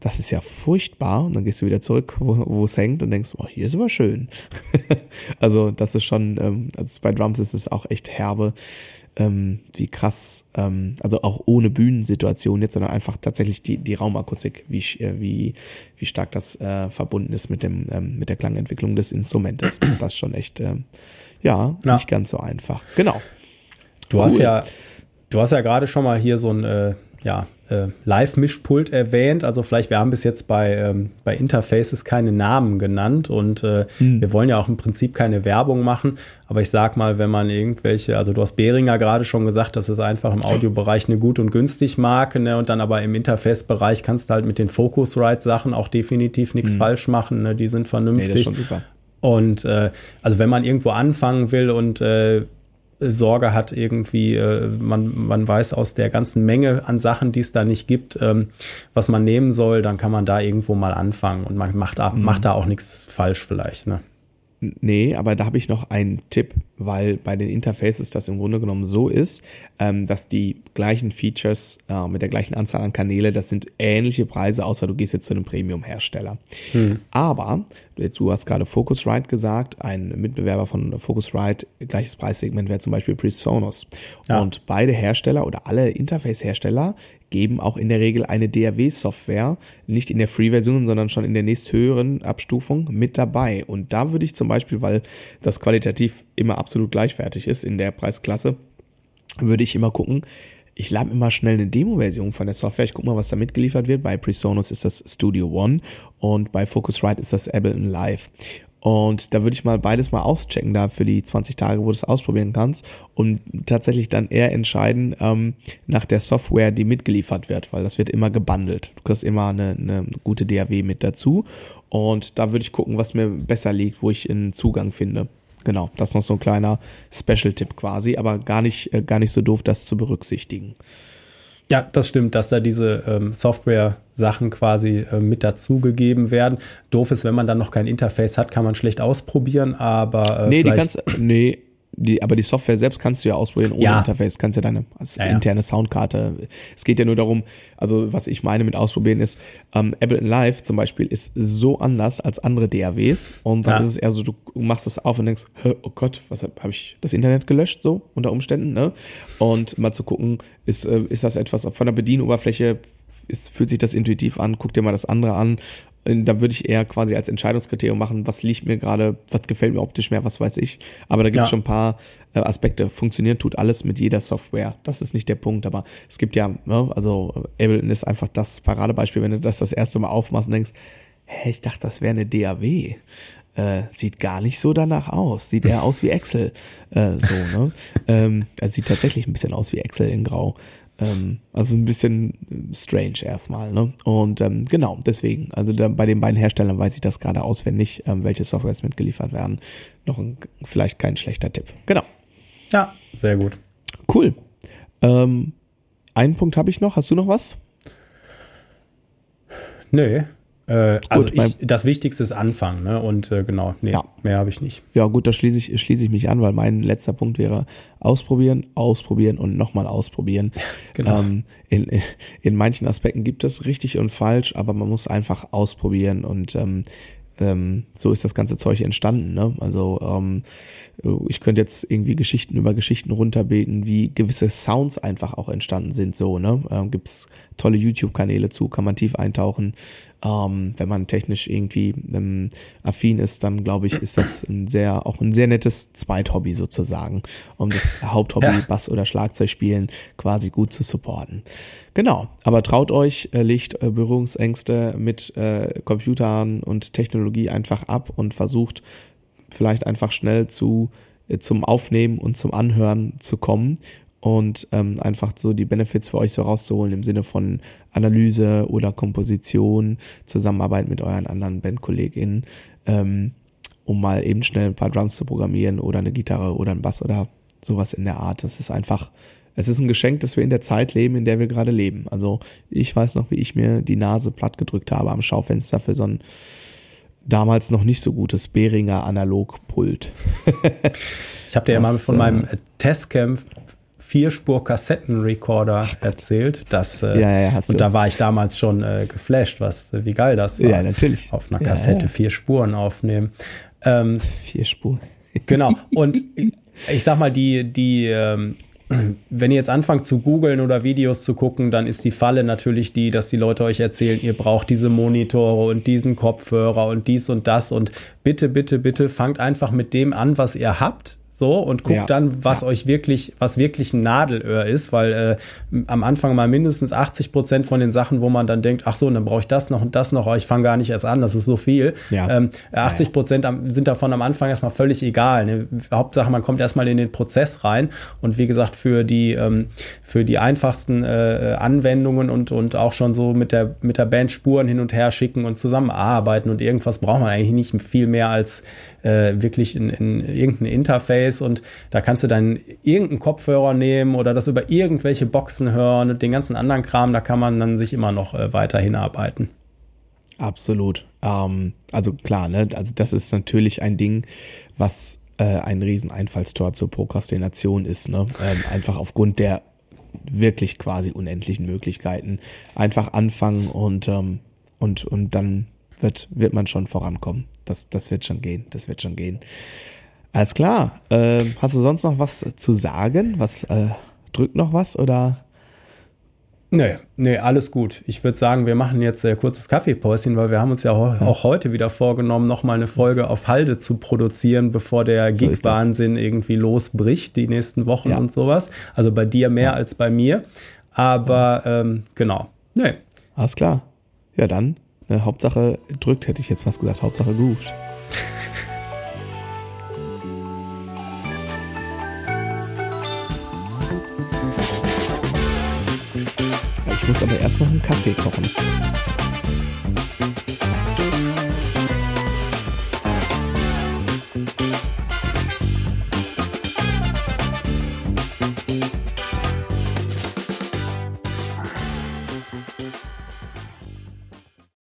das ist ja furchtbar. Und dann gehst du wieder zurück, wo, es hängt und denkst, oh, hier ist aber schön. *laughs* also das ist schon, ähm, also bei Drums ist es auch echt herbe, ähm, wie krass, ähm, also auch ohne Bühnensituation jetzt, sondern einfach tatsächlich die, die Raumakustik, wie, äh, wie, wie stark das äh, verbunden ist mit dem, ähm, mit der Klangentwicklung des Instrumentes. Das ist schon echt, ähm, ja, ja, nicht ganz so einfach. Genau. Du cool. hast ja, du hast ja gerade schon mal hier so ein, äh, ja, äh, Live-Mischpult erwähnt. Also vielleicht, wir haben bis jetzt bei, ähm, bei Interfaces keine Namen genannt und äh, hm. wir wollen ja auch im Prinzip keine Werbung machen. Aber ich sag mal, wenn man irgendwelche, also du hast Behringer gerade schon gesagt, das ist einfach im Audiobereich eine gut und günstig Marke, ne? Und dann aber im Interface-Bereich kannst du halt mit den Focusrite-Sachen auch definitiv nichts hm. falsch machen. Ne? Die sind vernünftig. Nee, das ist schon super. Und äh, also wenn man irgendwo anfangen will und äh, Sorge hat, irgendwie, äh, man, man weiß aus der ganzen Menge an Sachen, die es da nicht gibt, ähm, was man nehmen soll, dann kann man da irgendwo mal anfangen und man macht, mhm. macht da auch nichts falsch vielleicht. Ne? Nee, aber da habe ich noch einen Tipp, weil bei den Interfaces das im Grunde genommen so ist, ähm, dass die gleichen Features äh, mit der gleichen Anzahl an Kanäle, das sind ähnliche Preise, außer du gehst jetzt zu einem Premium-Hersteller. Hm. Aber, du hast gerade Focusrite gesagt, ein Mitbewerber von Focusrite, gleiches Preissegment wäre zum Beispiel PreSonus. Ja. Und beide Hersteller oder alle Interface-Hersteller geben auch in der Regel eine DAW-Software, nicht in der Free-Version, sondern schon in der nächsthöheren Abstufung mit dabei. Und da würde ich zum Beispiel, weil das qualitativ immer absolut gleichwertig ist in der Preisklasse, würde ich immer gucken, ich lade immer schnell eine Demo-Version von der Software. Ich gucke mal, was da mitgeliefert wird. Bei PreSonus ist das Studio One und bei Focusrite ist das Ableton Live. Und da würde ich mal beides mal auschecken, da für die 20 Tage, wo du es ausprobieren kannst und tatsächlich dann eher entscheiden ähm, nach der Software, die mitgeliefert wird, weil das wird immer gebundelt. Du kriegst immer eine, eine gute DAW mit dazu und da würde ich gucken, was mir besser liegt, wo ich einen Zugang finde. Genau, das ist noch so ein kleiner Special-Tipp quasi, aber gar nicht, äh, gar nicht so doof, das zu berücksichtigen. Ja, das stimmt, dass da diese ähm, Software-Sachen quasi äh, mit dazugegeben werden. Doof ist, wenn man dann noch kein Interface hat, kann man schlecht ausprobieren, aber äh, nee, die kannst, nee, die, aber die Software selbst kannst du ja ausprobieren ohne ja. Interface, kannst ja deine als ja, interne Soundkarte. Es geht ja nur darum, also was ich meine mit ausprobieren ist, ähm, Ableton Live zum Beispiel ist so anders als andere DAWs und dann ja. ist es eher so, du machst es auf und denkst, oh Gott, was habe hab ich das Internet gelöscht so unter Umständen, ne? Und mal zu gucken, ist äh, ist das etwas von der Bedienoberfläche ist, fühlt sich das intuitiv an, guck dir mal das andere an da würde ich eher quasi als Entscheidungskriterium machen, was liegt mir gerade, was gefällt mir optisch mehr, was weiß ich. Aber da gibt es ja. schon ein paar äh, Aspekte. Funktionieren tut alles mit jeder Software. Das ist nicht der Punkt, aber es gibt ja, ne, also Ableton ist einfach das Paradebeispiel, wenn du das das erste Mal aufmachst und denkst, hä, ich dachte, das wäre eine DAW. Äh, sieht gar nicht so danach aus. Sieht eher aus wie Excel. Äh, so, ne? *laughs* ähm, also sieht tatsächlich ein bisschen aus wie Excel in Grau. Ähm, also ein bisschen strange erstmal. Ne? Und ähm, genau, deswegen, also da, bei den beiden Herstellern weiß ich das gerade auswendig, ähm, welche Softwares mitgeliefert werden. Noch ein, vielleicht kein schlechter Tipp. Genau. Ja, sehr gut. Cool. Ähm, einen Punkt habe ich noch. Hast du noch was? Nö, äh, also gut, ich, das Wichtigste ist Anfangen, ne? Und äh, genau, nee, ja. mehr habe ich nicht. Ja, gut, da schließe ich, schließe ich mich an, weil mein letzter Punkt wäre ausprobieren, ausprobieren und nochmal ausprobieren. *laughs* genau. Ähm, in, in manchen Aspekten gibt es richtig und falsch, aber man muss einfach ausprobieren und ähm, ähm, so ist das ganze Zeug entstanden. Ne? Also ähm, ich könnte jetzt irgendwie Geschichten über Geschichten runterbeten, wie gewisse Sounds einfach auch entstanden sind. So, ne? Ähm, gibt's tolle YouTube-Kanäle zu, kann man tief eintauchen. Ähm, wenn man technisch irgendwie ähm, affin ist, dann glaube ich, ist das ein sehr, auch ein sehr nettes Zweithobby sozusagen, um das *laughs* Haupthobby ja. Bass oder Schlagzeug spielen quasi gut zu supporten. Genau, aber traut euch, äh, legt äh, Berührungsängste mit äh, Computern und Technologie einfach ab und versucht vielleicht einfach schnell zu, äh, zum Aufnehmen und zum Anhören zu kommen und ähm, einfach so die Benefits für euch so rauszuholen im Sinne von Analyse oder Komposition, Zusammenarbeit mit euren anderen BandkollegInnen, ähm, um mal eben schnell ein paar Drums zu programmieren oder eine Gitarre oder ein Bass oder sowas in der Art. Das ist einfach, es ist ein Geschenk, dass wir in der Zeit leben, in der wir gerade leben. Also ich weiß noch, wie ich mir die Nase platt gedrückt habe am Schaufenster für so ein damals noch nicht so gutes Behringer Analogpult. *laughs* ich habe dir ja mal von meinem äh, Testcamp Vierspur-Kassettenrecorder *laughs* erzählt. Das, äh, ja, ja, und da war ich damals schon äh, geflasht, was, wie geil das war. Ja, natürlich. Auf einer Kassette ja, vier Spuren aufnehmen. Ähm, vier Spuren. *laughs* genau. Und ich sag mal, die, die, ähm, wenn ihr jetzt anfangt zu googeln oder Videos zu gucken, dann ist die Falle natürlich die, dass die Leute euch erzählen, ihr braucht diese Monitore und diesen Kopfhörer und dies und das und bitte, bitte, bitte fangt einfach mit dem an, was ihr habt so und guckt ja. dann, was ja. euch wirklich, was wirklich ein Nadelöhr ist, weil äh, am Anfang mal mindestens 80 Prozent von den Sachen, wo man dann denkt, ach so, dann brauche ich das noch und das noch, aber ich fange gar nicht erst an, das ist so viel. Ja. Ähm, 80 Prozent sind davon am Anfang erstmal völlig egal. Ne? Hauptsache, man kommt erstmal in den Prozess rein und wie gesagt, für die, ähm, für die einfachsten äh, Anwendungen und, und auch schon so mit der, mit der Band Spuren hin und her schicken und zusammenarbeiten und irgendwas braucht man eigentlich nicht viel mehr als äh, wirklich in, in irgendein Interface und da kannst du dann irgendeinen Kopfhörer nehmen oder das über irgendwelche Boxen hören und den ganzen anderen Kram, da kann man dann sich immer noch äh, weiter hinarbeiten. Absolut. Ähm, also klar, ne? Also das ist natürlich ein Ding, was äh, ein riesen Einfallstor zur Prokrastination ist, ne? Ähm, einfach aufgrund der wirklich quasi unendlichen Möglichkeiten. Einfach anfangen und, ähm, und, und dann wird, wird man schon vorankommen. Das, das wird schon gehen. Das wird schon gehen. Alles klar. Äh, hast du sonst noch was zu sagen? Was äh, drückt noch was oder? Nee, nee, alles gut. Ich würde sagen, wir machen jetzt äh, kurzes Kaffeepäuschen, weil wir haben uns ja auch, heute wieder vorgenommen, nochmal eine Folge auf Halde zu produzieren, bevor der so Gig-Wahnsinn irgendwie losbricht, die nächsten Wochen ja. und sowas. Also bei dir mehr ja. als bei mir. Aber ähm, genau. Nee. Alles klar. Ja, dann Ne, Hauptsache drückt, hätte ich jetzt fast gesagt. Hauptsache grooved. *laughs* muss aber erst noch einen Kaffee kochen.